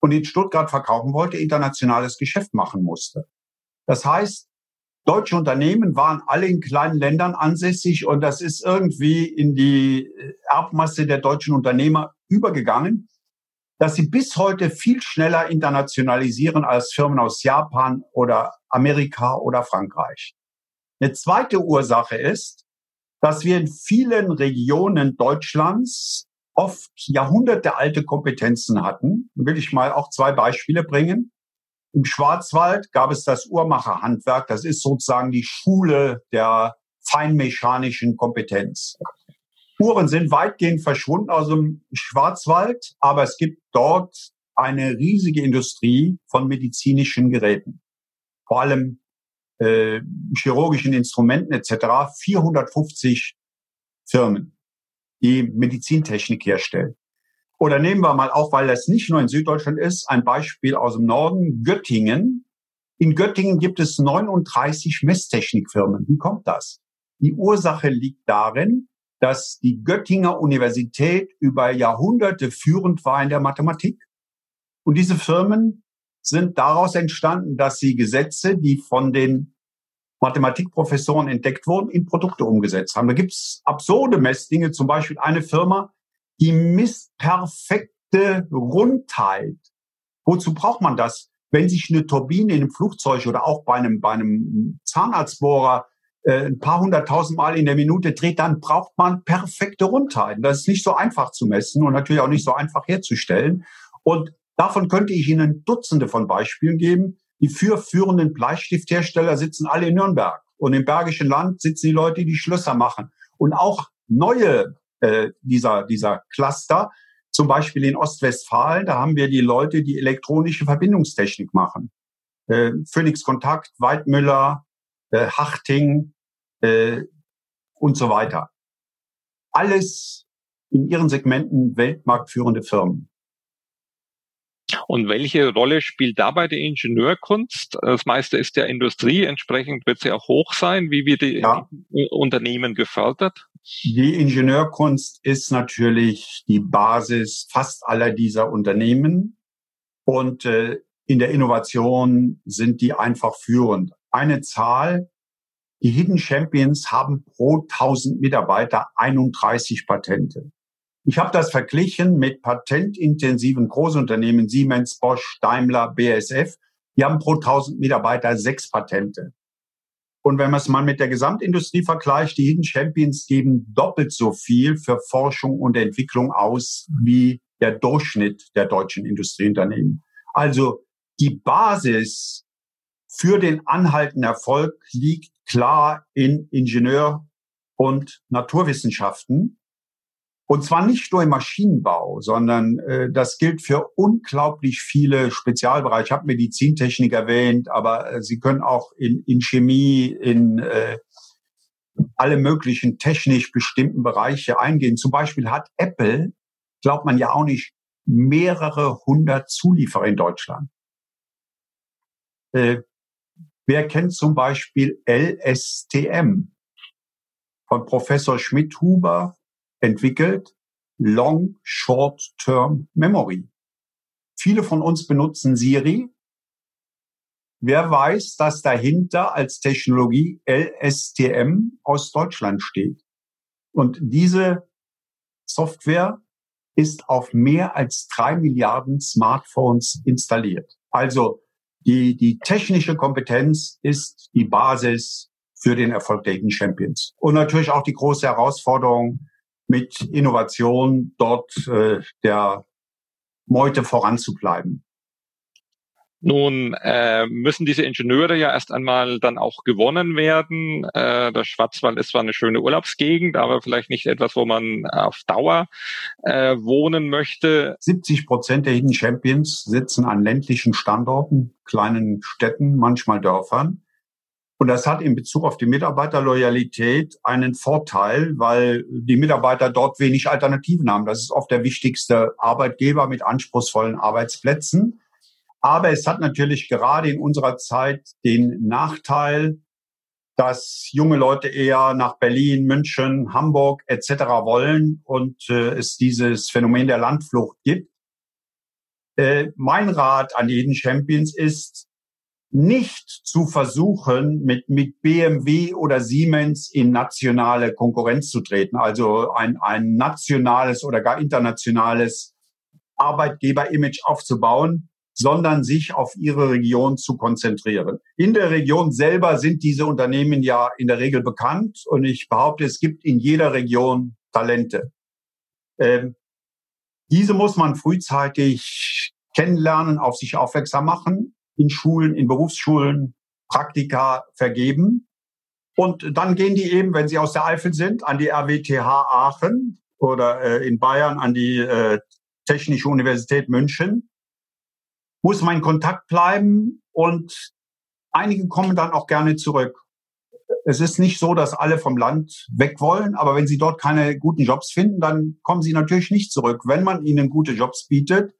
und in Stuttgart verkaufen wollte, internationales Geschäft machen musste. Das heißt, deutsche Unternehmen waren alle in kleinen Ländern ansässig und das ist irgendwie in die Erbmasse der deutschen Unternehmer übergegangen dass sie bis heute viel schneller internationalisieren als Firmen aus Japan oder Amerika oder Frankreich. Eine zweite Ursache ist, dass wir in vielen Regionen Deutschlands oft jahrhundertealte Kompetenzen hatten. Will ich mal auch zwei Beispiele bringen. Im Schwarzwald gab es das Uhrmacherhandwerk. Das ist sozusagen die Schule der feinmechanischen Kompetenz. Uhren sind weitgehend verschwunden aus dem Schwarzwald, aber es gibt dort eine riesige Industrie von medizinischen Geräten, vor allem äh, chirurgischen Instrumenten etc. 450 Firmen, die Medizintechnik herstellen. Oder nehmen wir mal auch, weil das nicht nur in Süddeutschland ist, ein Beispiel aus dem Norden, Göttingen. In Göttingen gibt es 39 Messtechnikfirmen. Wie kommt das? Die Ursache liegt darin, dass die Göttinger Universität über Jahrhunderte führend war in der Mathematik. Und diese Firmen sind daraus entstanden, dass sie Gesetze, die von den Mathematikprofessoren entdeckt wurden, in Produkte umgesetzt haben. Da gibt's absurde Messdinge, zum Beispiel eine Firma, die misst perfekte Rundheit. Wozu braucht man das? Wenn sich eine Turbine in einem Flugzeug oder auch bei einem, bei einem Zahnarztbohrer äh, ein paar hunderttausend Mal in der Minute dreht, dann braucht man perfekte Rundheiten. Das ist nicht so einfach zu messen und natürlich auch nicht so einfach herzustellen. Und davon könnte ich Ihnen Dutzende von Beispielen geben. Die vier führenden Bleistifthersteller sitzen alle in Nürnberg. Und im Bergischen Land sitzen die Leute, die Schlösser machen. Und auch neue äh, dieser, dieser Cluster, zum Beispiel in Ostwestfalen, da haben wir die Leute, die elektronische Verbindungstechnik machen. Äh, Phoenix Kontakt, Weidmüller, äh, Hachting, äh, und so weiter. Alles in ihren Segmenten weltmarktführende Firmen. Und welche Rolle spielt dabei die Ingenieurkunst? Das meiste ist der Industrie, entsprechend wird sie auch hoch sein. Wie wird die ja. Unternehmen gefördert? Die Ingenieurkunst ist natürlich die Basis fast aller dieser Unternehmen. Und äh, in der Innovation sind die einfach führend. Eine Zahl, die Hidden Champions haben pro 1000 Mitarbeiter 31 Patente. Ich habe das verglichen mit patentintensiven Großunternehmen Siemens, Bosch, Daimler, BASF. Die haben pro 1000 Mitarbeiter sechs Patente. Und wenn man es mal mit der Gesamtindustrie vergleicht, die Hidden Champions geben doppelt so viel für Forschung und Entwicklung aus wie der Durchschnitt der deutschen Industrieunternehmen. Also die Basis für den anhaltenden Erfolg liegt klar in Ingenieur- und Naturwissenschaften. Und zwar nicht nur im Maschinenbau, sondern äh, das gilt für unglaublich viele Spezialbereiche. Ich habe Medizintechnik erwähnt, aber äh, Sie können auch in, in Chemie, in äh, alle möglichen technisch bestimmten Bereiche eingehen. Zum Beispiel hat Apple, glaubt man ja auch nicht, mehrere hundert Zulieferer in Deutschland. Äh, Wer kennt zum Beispiel LSTM? Von Professor Schmidt-Huber entwickelt Long Short Term Memory. Viele von uns benutzen Siri. wer weiß, dass dahinter als Technologie LSTM aus Deutschland steht. Und diese Software ist auf mehr als drei Milliarden Smartphones installiert. Also die, die technische Kompetenz ist die Basis für den Erfolg der Hidden Champions. Und natürlich auch die große Herausforderung mit Innovation dort äh, der Meute voranzubleiben. Nun äh, müssen diese Ingenieure ja erst einmal dann auch gewonnen werden. Äh, der Schwarzwald ist zwar eine schöne Urlaubsgegend, aber vielleicht nicht etwas, wo man auf Dauer äh, wohnen möchte. 70 Prozent der Hidden Champions sitzen an ländlichen Standorten, kleinen Städten, manchmal Dörfern. Und das hat in Bezug auf die Mitarbeiterloyalität einen Vorteil, weil die Mitarbeiter dort wenig Alternativen haben. Das ist oft der wichtigste Arbeitgeber mit anspruchsvollen Arbeitsplätzen. Aber es hat natürlich gerade in unserer Zeit den Nachteil, dass junge Leute eher nach Berlin, München, Hamburg etc. wollen und äh, es dieses Phänomen der Landflucht gibt. Äh, mein Rat an jeden Champions ist, nicht zu versuchen, mit, mit BMW oder Siemens in nationale Konkurrenz zu treten, also ein, ein nationales oder gar internationales Arbeitgeber-Image aufzubauen, sondern sich auf ihre Region zu konzentrieren. In der Region selber sind diese Unternehmen ja in der Regel bekannt und ich behaupte, es gibt in jeder Region Talente. Ähm, diese muss man frühzeitig kennenlernen, auf sich aufmerksam machen, in Schulen, in Berufsschulen, Praktika vergeben. Und dann gehen die eben, wenn sie aus der Eifel sind, an die RWTH Aachen oder äh, in Bayern an die äh, Technische Universität München muss man in Kontakt bleiben und einige kommen dann auch gerne zurück. Es ist nicht so, dass alle vom Land weg wollen, aber wenn sie dort keine guten Jobs finden, dann kommen sie natürlich nicht zurück. Wenn man ihnen gute Jobs bietet,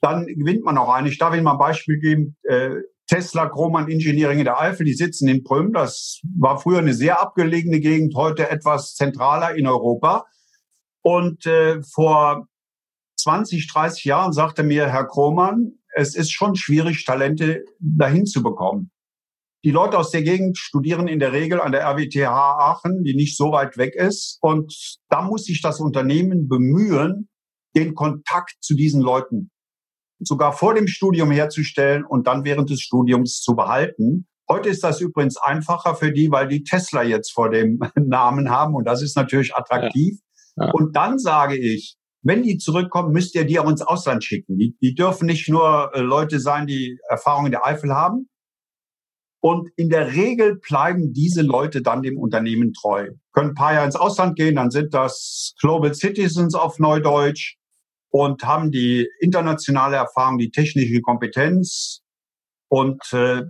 dann gewinnt man auch eine. Ich darf Ihnen mal ein Beispiel geben. Äh, Tesla Grohmann Engineering in der Eifel, die sitzen in Prüm. Das war früher eine sehr abgelegene Gegend, heute etwas zentraler in Europa. Und äh, vor 20, 30 Jahren sagte mir Herr Krohmann, es ist schon schwierig, Talente dahin zu bekommen. Die Leute aus der Gegend studieren in der Regel an der RWTH Aachen, die nicht so weit weg ist. Und da muss sich das Unternehmen bemühen, den Kontakt zu diesen Leuten sogar vor dem Studium herzustellen und dann während des Studiums zu behalten. Heute ist das übrigens einfacher für die, weil die Tesla jetzt vor dem Namen haben und das ist natürlich attraktiv. Ja. Ja. Und dann sage ich, wenn die zurückkommen, müsst ihr die auch ins Ausland schicken. Die, die dürfen nicht nur äh, Leute sein, die Erfahrung in der Eifel haben. Und in der Regel bleiben diese Leute dann dem Unternehmen treu. Können ein paar Jahre ins Ausland gehen, dann sind das Global Citizens auf Neudeutsch und haben die internationale Erfahrung, die technische Kompetenz und äh,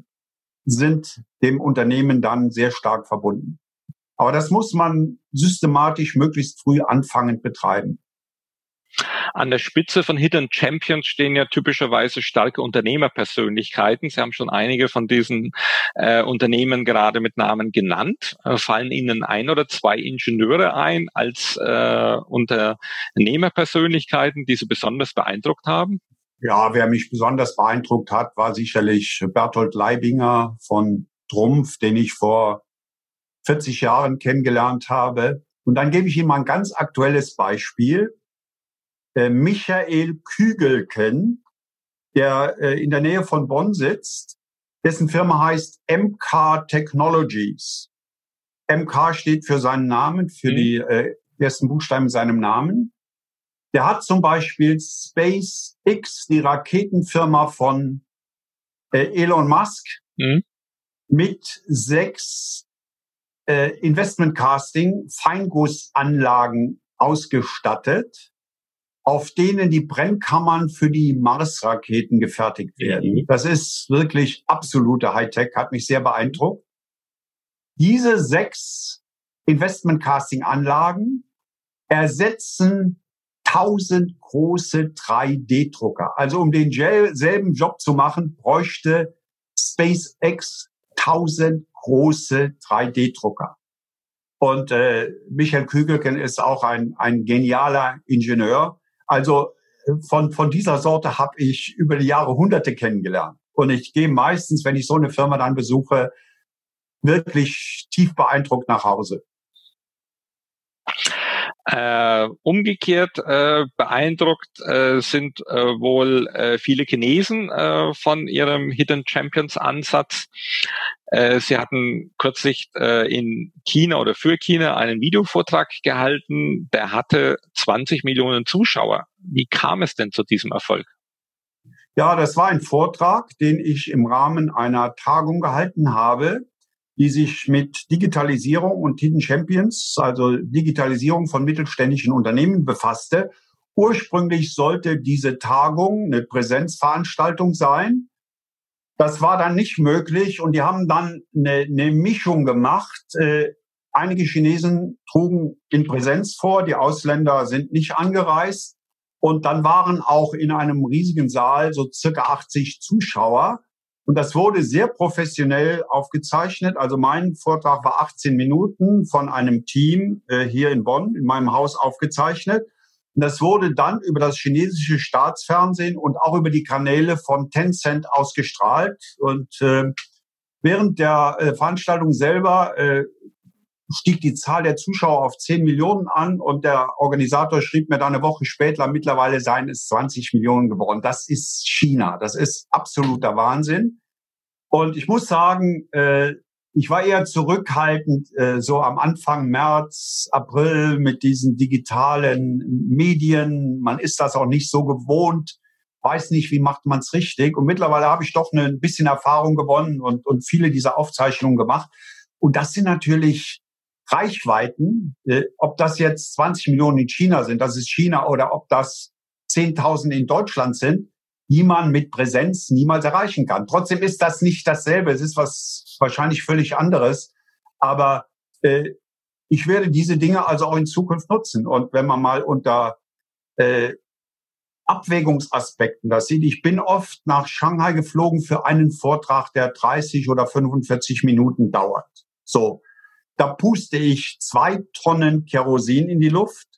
sind dem Unternehmen dann sehr stark verbunden. Aber das muss man systematisch möglichst früh anfangend betreiben. An der Spitze von Hidden Champions stehen ja typischerweise starke Unternehmerpersönlichkeiten. Sie haben schon einige von diesen äh, Unternehmen gerade mit Namen genannt. Äh, fallen Ihnen ein oder zwei Ingenieure ein als äh, Unternehmerpersönlichkeiten, die Sie besonders beeindruckt haben? Ja, wer mich besonders beeindruckt hat, war sicherlich Berthold Leibinger von Trumpf, den ich vor 40 Jahren kennengelernt habe. Und dann gebe ich Ihnen mal ein ganz aktuelles Beispiel. Äh, Michael Kügelken, der äh, in der Nähe von Bonn sitzt, dessen Firma heißt MK Technologies. MK steht für seinen Namen, für mhm. die äh, ersten Buchstaben seinem Namen. Der hat zum Beispiel SpaceX, die Raketenfirma von Elon Musk, mhm. mit sechs Investment Casting Feingussanlagen ausgestattet auf denen die Brennkammern für die Mars-Raketen gefertigt werden. Mhm. Das ist wirklich absolute Hightech, hat mich sehr beeindruckt. Diese sechs Investment-Casting-Anlagen ersetzen 1000 große 3D-Drucker. Also um den selben Job zu machen, bräuchte SpaceX 1000 große 3D-Drucker. Und äh, Michael Kügelken ist auch ein, ein genialer Ingenieur. Also von, von dieser Sorte habe ich über die Jahre Hunderte kennengelernt. Und ich gehe meistens, wenn ich so eine Firma dann besuche, wirklich tief beeindruckt nach Hause. Äh, umgekehrt äh, beeindruckt äh, sind äh, wohl äh, viele Chinesen äh, von ihrem Hidden Champions Ansatz. Sie hatten kürzlich in China oder für China einen Videovortrag gehalten, der hatte 20 Millionen Zuschauer. Wie kam es denn zu diesem Erfolg? Ja, das war ein Vortrag, den ich im Rahmen einer Tagung gehalten habe, die sich mit Digitalisierung und Hidden Champions, also Digitalisierung von mittelständischen Unternehmen befasste. Ursprünglich sollte diese Tagung eine Präsenzveranstaltung sein. Das war dann nicht möglich und die haben dann eine, eine Mischung gemacht. Äh, einige Chinesen trugen in Präsenz vor, die Ausländer sind nicht angereist. Und dann waren auch in einem riesigen Saal so circa 80 Zuschauer. Und das wurde sehr professionell aufgezeichnet. Also mein Vortrag war 18 Minuten von einem Team äh, hier in Bonn in meinem Haus aufgezeichnet. Und das wurde dann über das chinesische Staatsfernsehen und auch über die Kanäle von Tencent ausgestrahlt. Und äh, während der äh, Veranstaltung selber stieg die Zahl der Zuschauer auf 10 Millionen an und der Organisator schrieb mir dann eine Woche später, mittlerweile seien es 20 Millionen geworden. Das ist China. Das ist absoluter Wahnsinn. Und ich muss sagen, äh, ich war eher zurückhaltend äh, so am Anfang März, April mit diesen digitalen Medien. Man ist das auch nicht so gewohnt, weiß nicht, wie macht man es richtig. Und mittlerweile habe ich doch ein bisschen Erfahrung gewonnen und, und viele dieser Aufzeichnungen gemacht. Und das sind natürlich Reichweiten, äh, ob das jetzt 20 Millionen in China sind, das ist China, oder ob das 10.000 in Deutschland sind, die man mit Präsenz niemals erreichen kann. Trotzdem ist das nicht dasselbe. Es ist was wahrscheinlich völlig anderes. Aber äh, ich werde diese Dinge also auch in Zukunft nutzen. Und wenn man mal unter äh, Abwägungsaspekten das sieht, ich bin oft nach Shanghai geflogen für einen Vortrag, der 30 oder 45 Minuten dauert. So, da puste ich zwei Tonnen Kerosin in die Luft.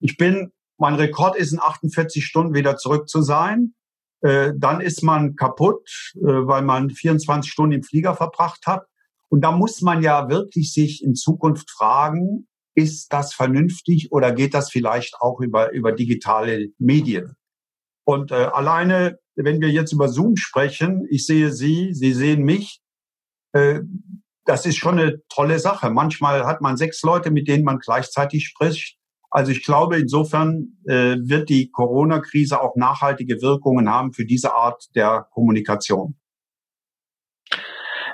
Ich bin mein Rekord ist in 48 Stunden wieder zurück zu sein. Äh, dann ist man kaputt, äh, weil man 24 Stunden im Flieger verbracht hat. Und da muss man ja wirklich sich in Zukunft fragen, ist das vernünftig oder geht das vielleicht auch über, über digitale Medien? Und äh, alleine, wenn wir jetzt über Zoom sprechen, ich sehe Sie, Sie sehen mich, äh, das ist schon eine tolle Sache. Manchmal hat man sechs Leute, mit denen man gleichzeitig spricht. Also ich glaube, insofern äh, wird die Corona-Krise auch nachhaltige Wirkungen haben für diese Art der Kommunikation.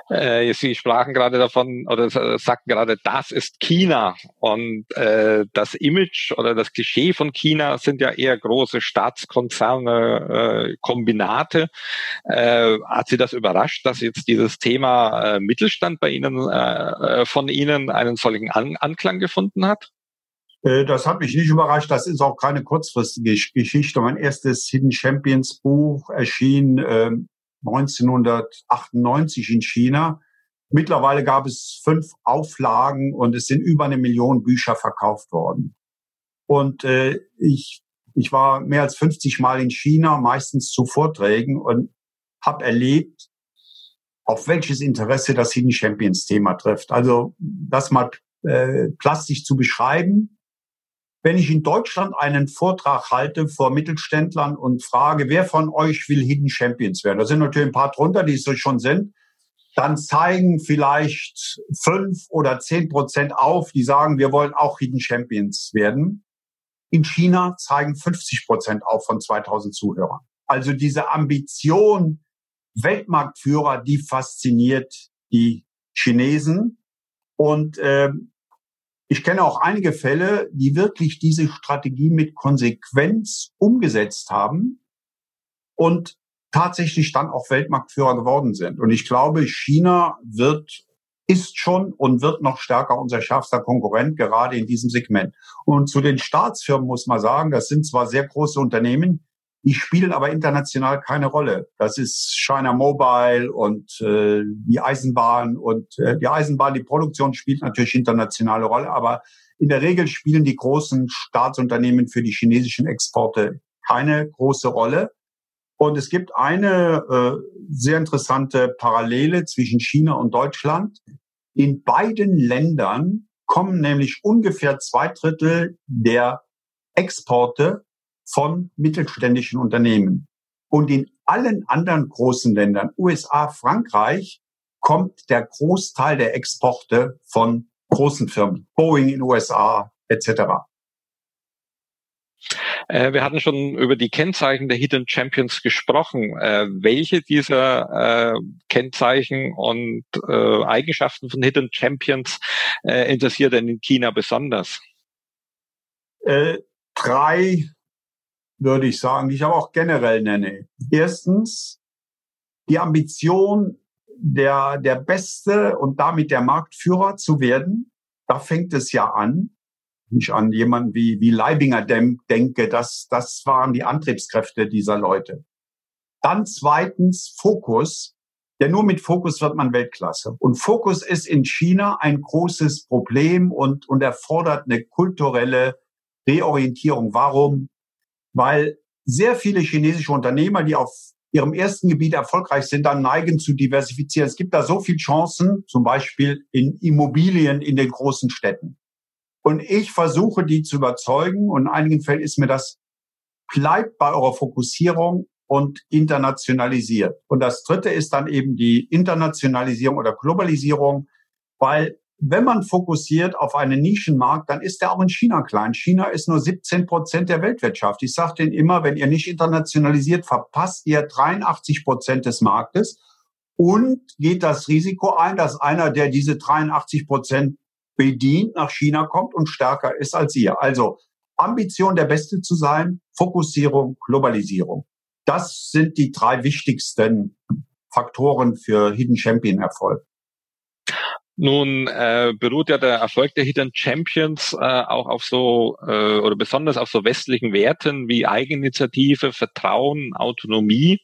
Äh, Sie sprachen gerade davon oder sagten gerade, das ist China und äh, das Image oder das Klischee von China sind ja eher große Staatskonzerne, äh, Kombinate. Äh, hat Sie das überrascht, dass jetzt dieses Thema äh, Mittelstand bei Ihnen äh, äh von Ihnen einen solchen An Anklang gefunden hat? Äh, das hat mich nicht überrascht. Das ist auch keine kurzfristige Geschichte. Mein erstes Hidden Champions Buch erschien äh, 1998 in China. Mittlerweile gab es fünf Auflagen und es sind über eine Million Bücher verkauft worden. Und äh, ich, ich war mehr als 50 Mal in China, meistens zu Vorträgen und habe erlebt, auf welches Interesse das Hidden Champions Thema trifft. Also das mal äh, plastisch zu beschreiben. Wenn ich in Deutschland einen Vortrag halte vor Mittelständlern und frage, wer von euch will Hidden Champions werden? Da sind natürlich ein paar drunter, die es schon sind. Dann zeigen vielleicht fünf oder zehn Prozent auf, die sagen, wir wollen auch Hidden Champions werden. In China zeigen 50 Prozent auf von 2000 Zuhörern. Also diese Ambition, Weltmarktführer, die fasziniert die Chinesen. Und äh, ich kenne auch einige Fälle, die wirklich diese Strategie mit Konsequenz umgesetzt haben und tatsächlich dann auch Weltmarktführer geworden sind. Und ich glaube, China wird, ist schon und wird noch stärker unser schärfster Konkurrent, gerade in diesem Segment. Und zu den Staatsfirmen muss man sagen, das sind zwar sehr große Unternehmen, die spielen aber international keine Rolle. Das ist China Mobile und äh, die Eisenbahn und äh, die Eisenbahn, die Produktion spielt natürlich internationale Rolle, aber in der Regel spielen die großen Staatsunternehmen für die chinesischen Exporte keine große Rolle. Und es gibt eine äh, sehr interessante Parallele zwischen China und Deutschland. In beiden Ländern kommen nämlich ungefähr zwei Drittel der Exporte von mittelständischen Unternehmen. Und in allen anderen großen Ländern, USA, Frankreich, kommt der Großteil der Exporte von großen Firmen, Boeing in USA etc. Äh, wir hatten schon über die Kennzeichen der Hidden Champions gesprochen. Äh, welche dieser äh, Kennzeichen und äh, Eigenschaften von Hidden Champions interessiert denn in China besonders? Drei würde ich sagen, die ich aber auch generell nenne. Erstens die Ambition, der, der Beste und damit der Marktführer zu werden. Da fängt es ja an. Ich an jemanden wie, wie Leibinger denke, das, das waren die Antriebskräfte dieser Leute. Dann zweitens Fokus. Denn nur mit Fokus wird man Weltklasse. Und Fokus ist in China ein großes Problem und, und erfordert eine kulturelle Reorientierung. Warum? Weil sehr viele chinesische Unternehmer, die auf ihrem ersten Gebiet erfolgreich sind, dann neigen zu diversifizieren. Es gibt da so viele Chancen, zum Beispiel in Immobilien in den großen Städten. Und ich versuche, die zu überzeugen. Und in einigen Fällen ist mir das, bleibt bei eurer Fokussierung und internationalisiert. Und das dritte ist dann eben die Internationalisierung oder Globalisierung, weil wenn man fokussiert auf einen Nischenmarkt, dann ist der auch in China klein. China ist nur 17 Prozent der Weltwirtschaft. Ich sage denen immer, wenn ihr nicht internationalisiert, verpasst ihr 83 Prozent des Marktes und geht das Risiko ein, dass einer, der diese 83 Prozent bedient, nach China kommt und stärker ist als ihr. Also Ambition, der Beste zu sein, Fokussierung, Globalisierung. Das sind die drei wichtigsten Faktoren für Hidden Champion Erfolg. Nun äh, beruht ja der Erfolg der Hidden Champions äh, auch auf so äh, oder besonders auf so westlichen Werten wie Eigeninitiative, Vertrauen, Autonomie.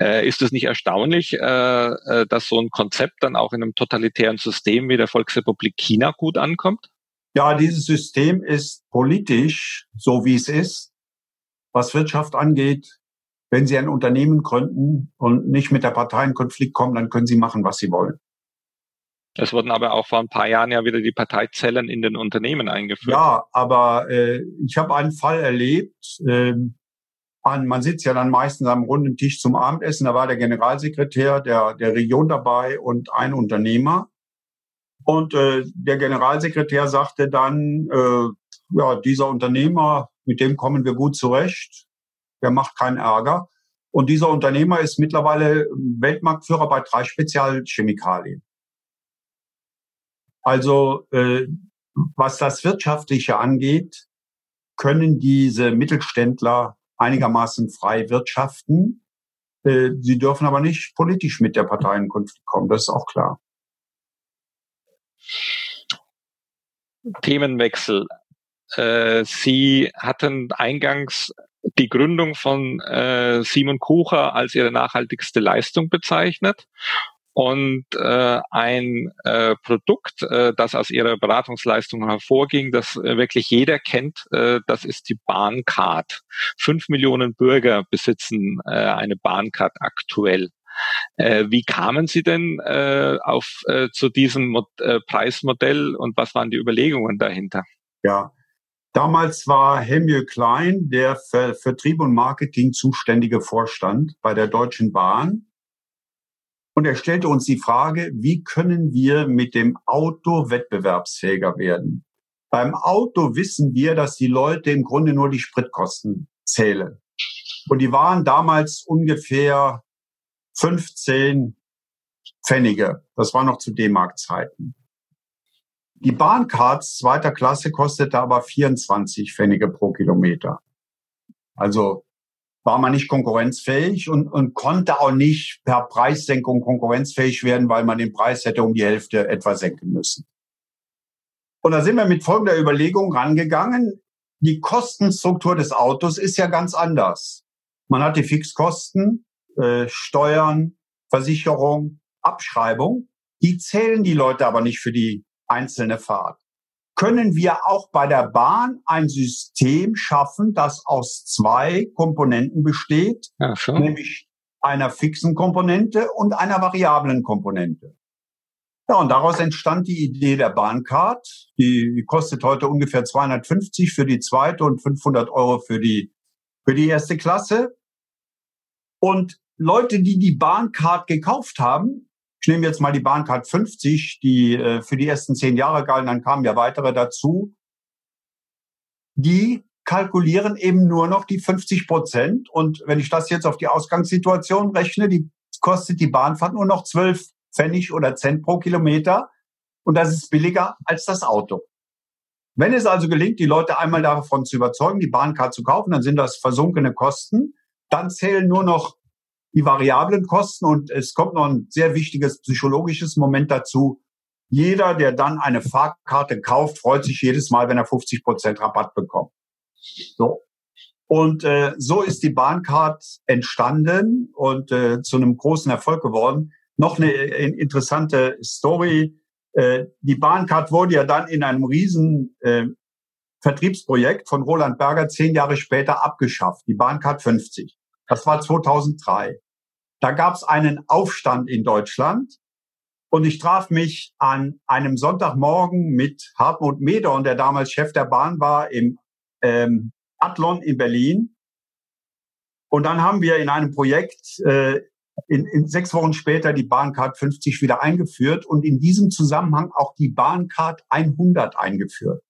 Äh, ist es nicht erstaunlich, äh, äh, dass so ein Konzept dann auch in einem totalitären System wie der Volksrepublik China gut ankommt? Ja, dieses System ist politisch so wie es ist. Was Wirtschaft angeht, wenn Sie ein Unternehmen gründen und nicht mit der Partei in Konflikt kommen, dann können Sie machen, was Sie wollen. Es wurden aber auch vor ein paar Jahren ja wieder die Parteizellen in den Unternehmen eingeführt. Ja, aber äh, ich habe einen Fall erlebt. Äh, man sitzt ja dann meistens am runden Tisch zum Abendessen. Da war der Generalsekretär der, der Region dabei und ein Unternehmer. Und äh, der Generalsekretär sagte dann, äh, ja, dieser Unternehmer, mit dem kommen wir gut zurecht. Der macht keinen Ärger. Und dieser Unternehmer ist mittlerweile Weltmarktführer bei drei Spezialchemikalien. Also äh, was das Wirtschaftliche angeht, können diese Mittelständler einigermaßen frei wirtschaften. Äh, sie dürfen aber nicht politisch mit der Partei in Konflikt kommen, das ist auch klar. Themenwechsel. Äh, Sie hatten eingangs die Gründung von äh, Simon Kucher als ihre nachhaltigste Leistung bezeichnet und äh, ein äh, Produkt, äh, das aus ihrer Beratungsleistung hervorging, das äh, wirklich jeder kennt, äh, das ist die Bahncard. Fünf Millionen Bürger besitzen äh, eine Bahncard aktuell. Äh, wie kamen Sie denn äh, auf äh, zu diesem Mod äh, Preismodell und was waren die Überlegungen dahinter? Ja, damals war Helmut Klein der für Vertrieb und Marketing zuständige Vorstand bei der Deutschen Bahn und er stellte uns die Frage, wie können wir mit dem Auto wettbewerbsfähiger werden? Beim Auto wissen wir, dass die Leute im Grunde nur die Spritkosten zählen. Und die waren damals ungefähr 15 Pfennige. Das war noch zu D-Mark-Zeiten. Die Bahncards zweiter Klasse kostete aber 24 Pfennige pro Kilometer. Also war man nicht konkurrenzfähig und, und konnte auch nicht per Preissenkung konkurrenzfähig werden, weil man den Preis hätte um die Hälfte etwa senken müssen. Und da sind wir mit folgender Überlegung rangegangen. Die Kostenstruktur des Autos ist ja ganz anders. Man hat die Fixkosten, äh, Steuern, Versicherung, Abschreibung. Die zählen die Leute aber nicht für die einzelne Fahrt. Können wir auch bei der Bahn ein System schaffen, das aus zwei Komponenten besteht, ja, nämlich einer fixen Komponente und einer variablen Komponente. Ja, und daraus entstand die Idee der Bahncard. Die, kostet heute ungefähr 250 für die zweite und 500 Euro für die, für die erste Klasse. Und Leute, die die Bahncard gekauft haben, ich nehme jetzt mal die Bahncard 50, die äh, für die ersten zehn Jahre galten, dann kamen ja weitere dazu, die kalkulieren eben nur noch die 50 Prozent. Und wenn ich das jetzt auf die Ausgangssituation rechne, die kostet die Bahnfahrt nur noch 12 Pfennig oder Cent pro Kilometer. Und das ist billiger als das Auto. Wenn es also gelingt, die Leute einmal davon zu überzeugen, die Bahncard zu kaufen, dann sind das versunkene Kosten. Dann zählen nur noch die variablen Kosten und es kommt noch ein sehr wichtiges psychologisches Moment dazu. Jeder, der dann eine Fahrkarte kauft, freut sich jedes Mal, wenn er 50 Prozent Rabatt bekommt. So. Und äh, so ist die Bahncard entstanden und äh, zu einem großen Erfolg geworden. Noch eine äh, interessante Story. Äh, die Bahncard wurde ja dann in einem riesen äh, Vertriebsprojekt von Roland Berger zehn Jahre später abgeschafft. Die Bahncard 50. Das war 2003. Da gab es einen Aufstand in Deutschland und ich traf mich an einem Sonntagmorgen mit Hartmut Meder, der damals Chef der Bahn war, im ähm, Athlon in Berlin. Und dann haben wir in einem Projekt äh, in, in sechs Wochen später die Bahncard 50 wieder eingeführt und in diesem Zusammenhang auch die Bahncard 100 eingeführt.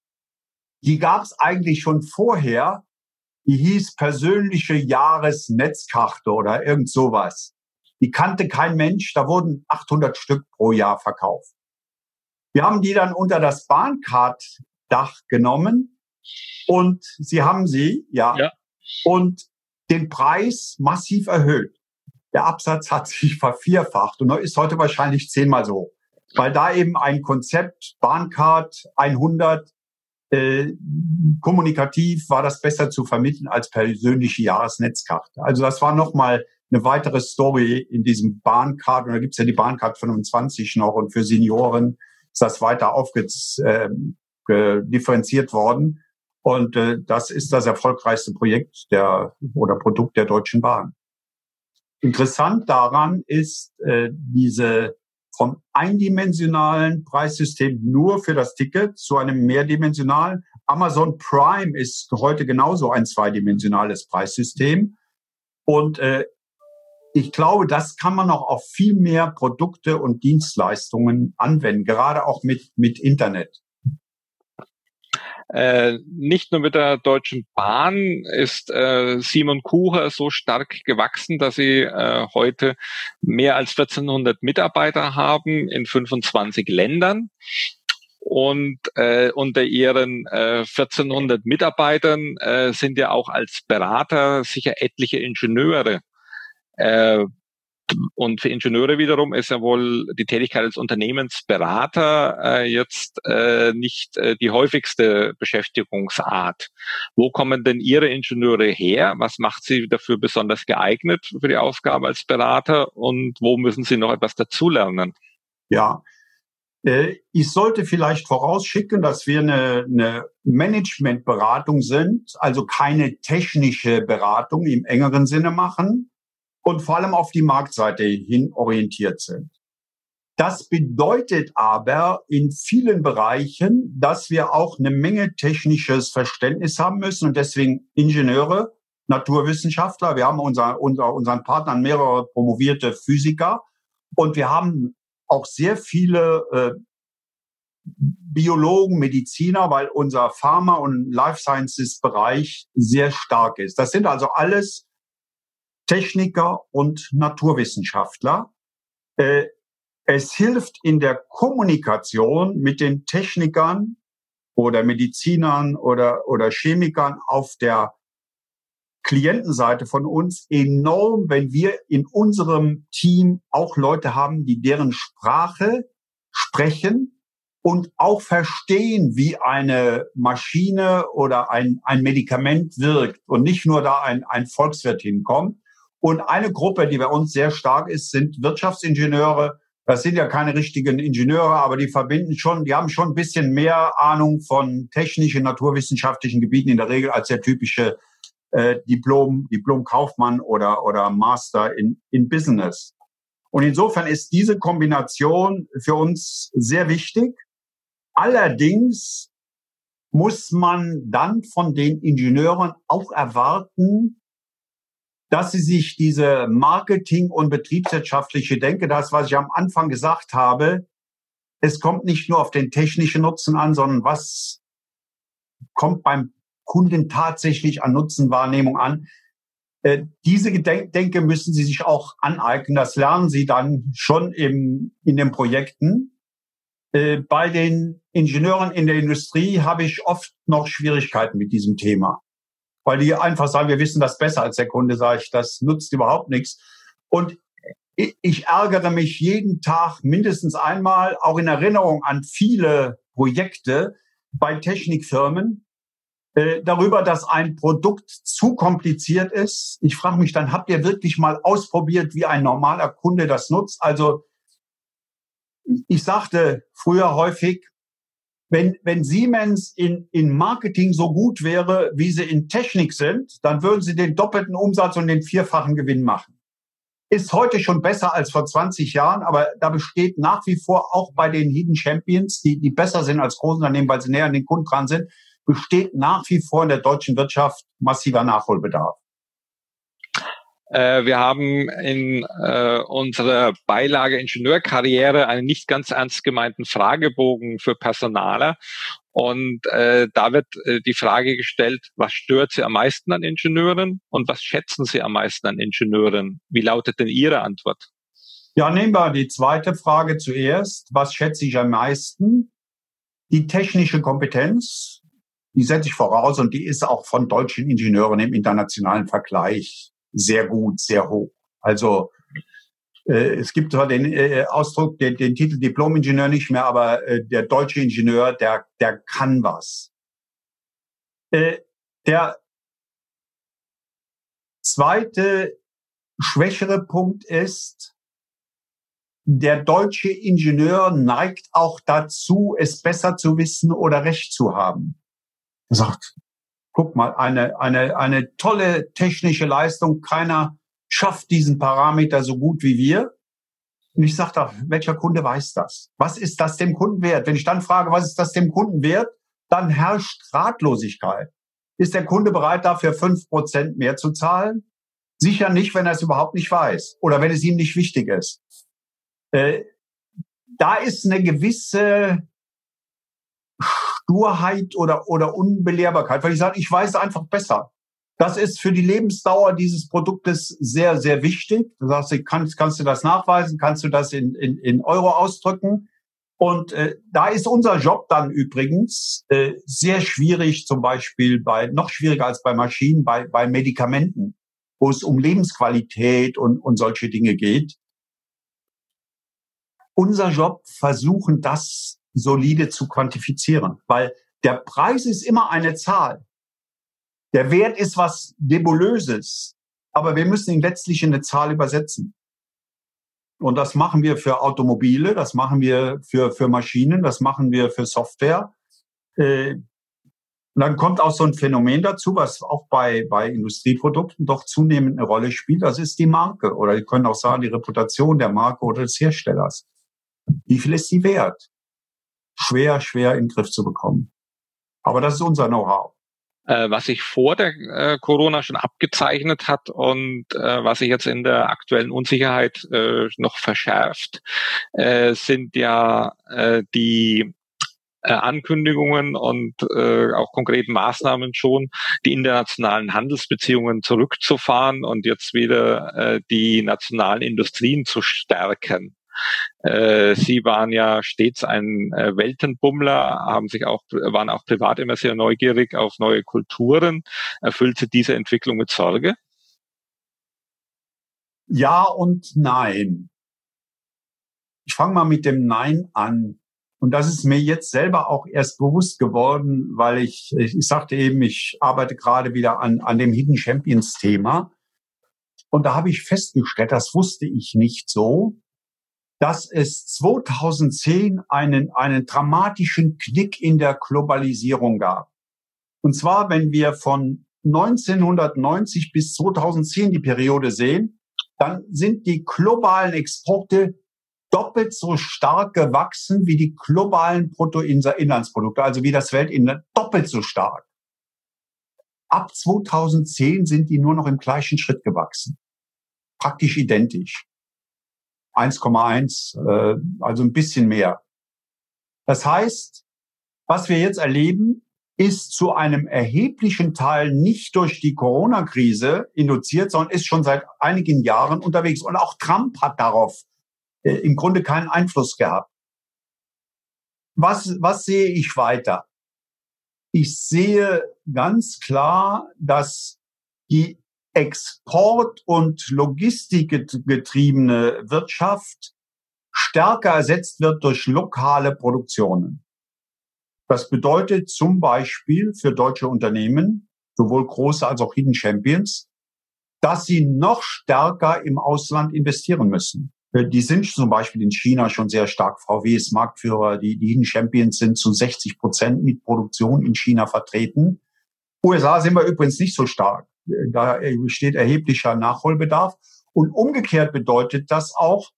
Die gab es eigentlich schon vorher. Die hieß persönliche Jahresnetzkarte oder irgend sowas. Die kannte kein Mensch. Da wurden 800 Stück pro Jahr verkauft. Wir haben die dann unter das Bahncard-Dach genommen und sie haben sie, ja, ja, und den Preis massiv erhöht. Der Absatz hat sich vervierfacht und ist heute wahrscheinlich zehnmal so, weil da eben ein Konzept Bahncard 100 äh, kommunikativ war das besser zu vermitteln als persönliche Jahresnetzkarte. Also das war nochmal eine weitere Story in diesem Bahncard. Und da gibt's ja die Bahncard 25 noch und für Senioren ist das weiter aufgedifferenziert äh, worden. Und äh, das ist das erfolgreichste Projekt der oder Produkt der Deutschen Bahn. Interessant daran ist äh, diese vom eindimensionalen Preissystem nur für das Ticket zu einem mehrdimensionalen. Amazon Prime ist heute genauso ein zweidimensionales Preissystem. Und äh, ich glaube, das kann man auch auf viel mehr Produkte und Dienstleistungen anwenden, gerade auch mit, mit Internet. Äh, nicht nur mit der Deutschen Bahn ist äh, Simon Kucher so stark gewachsen, dass sie äh, heute mehr als 1400 Mitarbeiter haben in 25 Ländern. Und äh, unter ihren äh, 1400 Mitarbeitern äh, sind ja auch als Berater sicher etliche Ingenieure äh, und für Ingenieure wiederum ist ja wohl die Tätigkeit als Unternehmensberater äh, jetzt äh, nicht äh, die häufigste Beschäftigungsart. Wo kommen denn Ihre Ingenieure her? Was macht Sie dafür besonders geeignet für die Aufgabe als Berater und wo müssen Sie noch etwas dazulernen? Ja, äh, ich sollte vielleicht vorausschicken, dass wir eine, eine Managementberatung sind, also keine technische Beratung im engeren Sinne machen, und vor allem auf die Marktseite hin orientiert sind. Das bedeutet aber in vielen Bereichen, dass wir auch eine Menge technisches Verständnis haben müssen und deswegen Ingenieure, Naturwissenschaftler, wir haben unser, unser, unseren Partnern mehrere promovierte Physiker und wir haben auch sehr viele äh, Biologen, Mediziner, weil unser Pharma- und Life Sciences Bereich sehr stark ist. Das sind also alles Techniker und Naturwissenschaftler. Äh, es hilft in der Kommunikation mit den Technikern oder Medizinern oder, oder Chemikern auf der Klientenseite von uns enorm, wenn wir in unserem Team auch Leute haben, die deren Sprache sprechen und auch verstehen, wie eine Maschine oder ein, ein Medikament wirkt und nicht nur da ein, ein Volkswirt hinkommt. Und eine Gruppe, die bei uns sehr stark ist, sind Wirtschaftsingenieure Das sind ja keine richtigen Ingenieure, aber die verbinden schon, die haben schon ein bisschen mehr Ahnung von technischen, naturwissenschaftlichen Gebieten in der Regel als der typische äh, Diplom, Diplom-Kaufmann oder, oder Master in, in Business. Und insofern ist diese Kombination für uns sehr wichtig. Allerdings muss man dann von den Ingenieuren auch erwarten, dass sie sich diese Marketing- und betriebswirtschaftliche Denke, das, was ich am Anfang gesagt habe, es kommt nicht nur auf den technischen Nutzen an, sondern was kommt beim Kunden tatsächlich an Nutzenwahrnehmung an. Äh, diese Denke müssen Sie sich auch aneignen. Das lernen Sie dann schon im, in den Projekten. Äh, bei den Ingenieuren in der Industrie habe ich oft noch Schwierigkeiten mit diesem Thema, weil die einfach sagen, wir wissen das besser als der Kunde, sage ich, das nutzt überhaupt nichts. Und ich ärgere mich jeden Tag mindestens einmal, auch in Erinnerung an viele Projekte bei Technikfirmen, äh, darüber, dass ein Produkt zu kompliziert ist. Ich frage mich dann, habt ihr wirklich mal ausprobiert, wie ein normaler Kunde das nutzt? Also ich sagte früher häufig, wenn, wenn Siemens in, in Marketing so gut wäre, wie sie in Technik sind, dann würden sie den doppelten Umsatz und den vierfachen Gewinn machen. Ist heute schon besser als vor 20 Jahren, aber da besteht nach wie vor auch bei den Hidden Champions, die, die besser sind als Großunternehmen, weil sie näher an den Kunden dran sind, besteht nach wie vor in der deutschen Wirtschaft massiver Nachholbedarf. Äh, wir haben in äh, unserer Beilage Ingenieurkarriere einen nicht ganz ernst gemeinten Fragebogen für Personaler. Und äh, da wird äh, die Frage gestellt, was stört Sie am meisten an Ingenieuren und was schätzen Sie am meisten an Ingenieuren? Wie lautet denn Ihre Antwort? Ja, nehmen wir die zweite Frage zuerst. Was schätze ich am meisten? Die technische Kompetenz, die setze ich voraus und die ist auch von deutschen Ingenieuren im internationalen Vergleich sehr gut, sehr hoch. Also äh, es gibt zwar den äh, Ausdruck, den, den Titel Diplom-Ingenieur nicht mehr, aber äh, der deutsche Ingenieur, der, der kann was. Äh, der zweite schwächere Punkt ist, der deutsche Ingenieur neigt auch dazu, es besser zu wissen oder recht zu haben. Er sagt, guck mal, eine, eine, eine tolle technische Leistung, keiner schafft diesen Parameter so gut wie wir. Und ich sage da, welcher Kunde weiß das? Was ist das dem Kunden wert? Wenn ich dann frage, was ist das dem Kunden wert, dann herrscht Ratlosigkeit. Ist der Kunde bereit, dafür fünf Prozent mehr zu zahlen? Sicher nicht, wenn er es überhaupt nicht weiß oder wenn es ihm nicht wichtig ist. Äh, da ist eine gewisse Sturheit oder, oder Unbelehrbarkeit, weil ich sage, ich weiß einfach besser. Das ist für die Lebensdauer dieses Produktes sehr, sehr wichtig. Du sagst, kannst, kannst du das nachweisen? Kannst du das in, in, in Euro ausdrücken? Und äh, da ist unser Job dann übrigens äh, sehr schwierig, zum Beispiel bei, noch schwieriger als bei Maschinen, bei, bei Medikamenten, wo es um Lebensqualität und, und solche Dinge geht. Unser Job versuchen, das solide zu quantifizieren, weil der Preis ist immer eine Zahl. Der Wert ist was Nebulöses, aber wir müssen ihn letztlich in eine Zahl übersetzen. Und das machen wir für Automobile, das machen wir für, für Maschinen, das machen wir für Software. Äh, und dann kommt auch so ein Phänomen dazu, was auch bei, bei Industrieprodukten doch zunehmend eine Rolle spielt. Das ist die Marke oder wir können auch sagen, die Reputation der Marke oder des Herstellers. Wie viel ist die wert? Schwer, schwer in den Griff zu bekommen. Aber das ist unser Know-how. Äh, was sich vor der äh, Corona schon abgezeichnet hat und äh, was sich jetzt in der aktuellen Unsicherheit noch verschärft, sind ja die Ankündigungen und auch konkreten Maßnahmen schon, die internationalen Handelsbeziehungen zurückzufahren und jetzt wieder die nationalen Industrien zu stärken. Äh, Sie waren ja stets ein äh, Weltenbummler, haben sich auch, waren auch privat immer sehr neugierig auf neue Kulturen. Erfüllt Sie diese Entwicklung mit Sorge? Ja und nein. Ich fange mal mit dem Nein an. Und das ist mir jetzt selber auch erst bewusst geworden, weil ich, ich, ich sagte eben, ich arbeite gerade wieder an, an dem Hidden Champions Thema. Und da habe ich festgestellt, das wusste ich nicht so, dass es 2010 einen, einen dramatischen Knick in der Globalisierung gab. Und zwar, wenn wir von 1990 bis 2010 die Periode sehen, dann sind die globalen Exporte doppelt so stark gewachsen wie die globalen Bruttoinlandsprodukte, also wie das Weltinland, doppelt so stark. Ab 2010 sind die nur noch im gleichen Schritt gewachsen. Praktisch identisch. 1,1, äh, also ein bisschen mehr. Das heißt, was wir jetzt erleben, ist zu einem erheblichen Teil nicht durch die Corona-Krise induziert, sondern ist schon seit einigen Jahren unterwegs. Und auch Trump hat darauf äh, im Grunde keinen Einfluss gehabt. Was, was sehe ich weiter? Ich sehe ganz klar, dass die Export- und Logistikgetriebene Wirtschaft stärker ersetzt wird durch lokale Produktionen. Das bedeutet zum Beispiel für deutsche Unternehmen, sowohl große als auch Hidden Champions, dass sie noch stärker im Ausland investieren müssen. Die sind zum Beispiel in China schon sehr stark. VW ist Marktführer. Die, die Hidden Champions sind zu 60 Prozent mit Produktion in China vertreten. USA sind wir übrigens nicht so stark. Da besteht erheblicher Nachholbedarf. Und umgekehrt bedeutet das auch,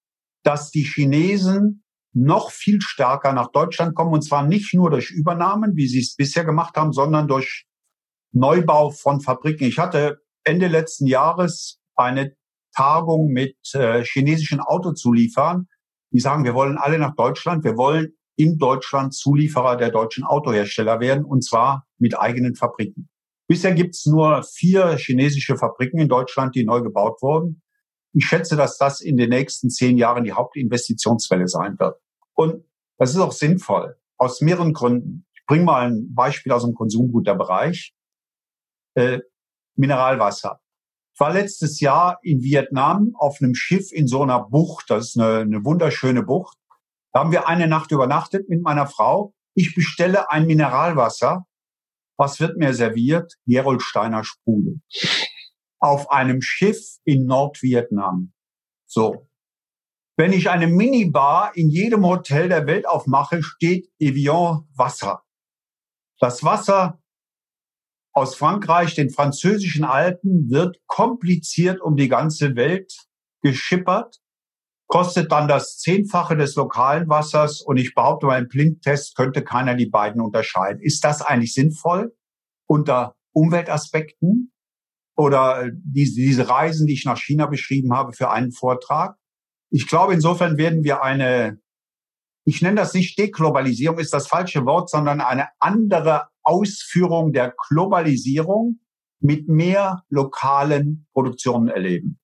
dass die Chinesen noch viel stärker nach Deutschland kommen. Und zwar nicht nur durch Übernahmen, wie sie es bisher gemacht haben, sondern durch Neubau von Fabriken. Ich hatte Ende letzten Jahres eine Tagung mit äh, chinesischen Autozulieferern. Die sagen, wir wollen alle nach Deutschland. Wir wollen in Deutschland Zulieferer der deutschen Autohersteller werden, und zwar mit eigenen Fabriken. Bisher gibt es nur vier chinesische Fabriken in Deutschland, die neu gebaut wurden. Ich schätze, dass das in den nächsten zehn Jahren die Hauptinvestitionswelle sein wird. Und das ist auch sinnvoll, aus mehreren Gründen. Ich bringe mal ein Beispiel aus dem Konsumgüterbereich. Äh, Mineralwasser. Ich war letztes Jahr in Vietnam auf einem Schiff in so einer Bucht. Das ist eine, eine wunderschöne Bucht. Da haben wir eine Nacht übernachtet mit meiner Frau. Ich bestelle ein Mineralwasser was wird mir serviert? Gerolsteiner Sprudel. Auf einem Schiff in Nordvietnam. So. Wenn ich eine Minibar in jedem Hotel der Welt aufmache, steht Evian Wasser. Das Wasser aus Frankreich, den französischen Alpen, wird kompliziert um die ganze Welt geschippert kostet dann das Zehnfache des lokalen Wassers und ich behaupte, beim Blinktest könnte keiner die beiden unterscheiden. Ist das eigentlich sinnvoll unter Umweltaspekten oder diese, diese Reisen, die ich nach China beschrieben habe für einen Vortrag? Ich glaube, insofern werden wir eine, ich nenne das nicht Deglobalisierung, ist das falsche Wort, sondern eine andere Ausführung der Globalisierung mit mehr lokalen Produktionen erleben.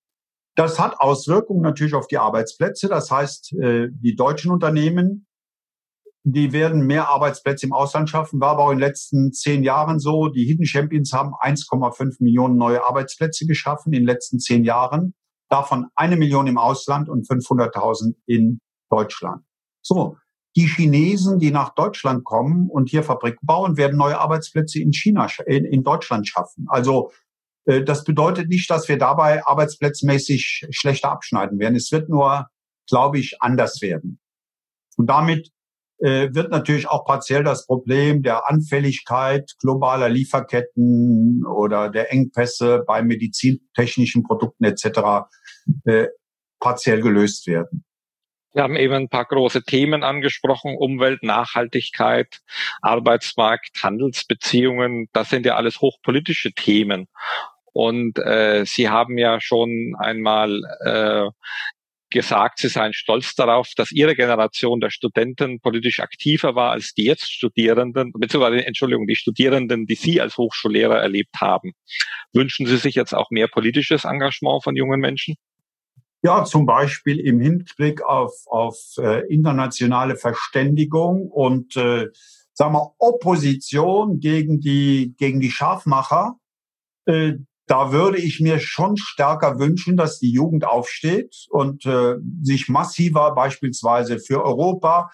Das hat Auswirkungen natürlich auf die Arbeitsplätze. Das heißt, äh, die deutschen Unternehmen, die werden mehr Arbeitsplätze im Ausland schaffen. War aber auch in den letzten zehn Jahren so. Die Hidden Champions haben 1,5 Millionen neue Arbeitsplätze geschaffen in den letzten zehn Jahren. Davon eine Million im Ausland und 500.000 in Deutschland. So. Die Chinesen, die nach Deutschland kommen und hier Fabriken bauen, werden neue Arbeitsplätze in China, in, in Deutschland schaffen. Also äh, das bedeutet nicht, dass wir dabei arbeitsplatzmäßig schlechter abschneiden werden. Es wird nur, glaube ich, anders werden. Und damit äh, wird natürlich auch partiell das Problem der Anfälligkeit globaler Lieferketten oder der Engpässe bei medizintechnischen Produkten etc. Äh, partiell gelöst werden. Wir haben eben ein paar große Themen angesprochen, Umwelt, Nachhaltigkeit, Arbeitsmarkt, Handelsbeziehungen. Das sind ja alles hochpolitische Themen. Und äh, Sie haben ja schon einmal äh, gesagt, Sie seien stolz darauf, dass Ihre Generation der Studenten politisch aktiver war als die jetzt Studierenden, beziehungsweise, Entschuldigung, die Studierenden, die Sie als Hochschullehrer erlebt haben. Wünschen Sie sich jetzt auch mehr politisches Engagement von jungen Menschen? Ja, zum Beispiel im Hinblick auf, auf äh, internationale Verständigung und äh, sagen wir Opposition gegen die gegen die Scharfmacher, äh, da würde ich mir schon stärker wünschen, dass die Jugend aufsteht und äh, sich massiver beispielsweise für Europa,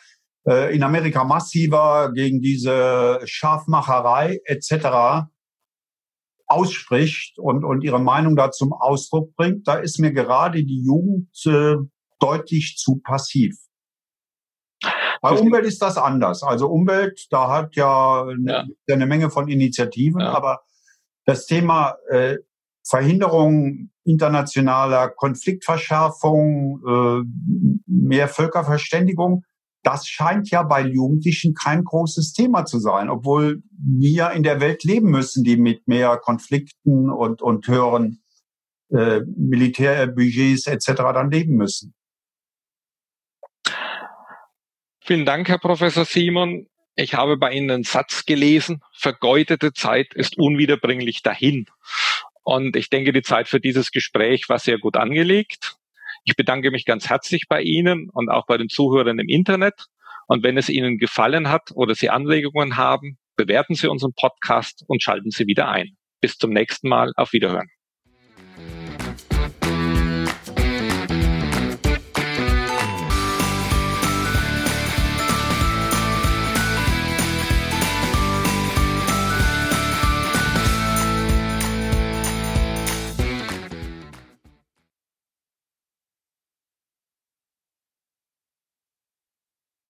äh, in Amerika massiver gegen diese Schafmacherei etc. ausspricht und, und ihre Meinung da zum Ausdruck bringt. Da ist mir gerade die Jugend äh, deutlich zu passiv. Bei Umwelt ist das anders. Also Umwelt, da hat ja eine, ja. eine Menge von Initiativen, ja. aber das Thema äh, Verhinderung internationaler Konfliktverschärfung, äh, mehr Völkerverständigung, das scheint ja bei Jugendlichen kein großes Thema zu sein, obwohl wir in der Welt leben müssen, die mit mehr Konflikten und, und höheren äh, Militärbudgets etc. dann leben müssen. Vielen Dank, Herr Professor Simon. Ich habe bei Ihnen einen Satz gelesen, vergeudete Zeit ist unwiederbringlich dahin. Und ich denke, die Zeit für dieses Gespräch war sehr gut angelegt. Ich bedanke mich ganz herzlich bei Ihnen und auch bei den Zuhörern im Internet. Und wenn es Ihnen gefallen hat oder Sie Anregungen haben, bewerten Sie unseren Podcast und schalten Sie wieder ein. Bis zum nächsten Mal. Auf Wiederhören.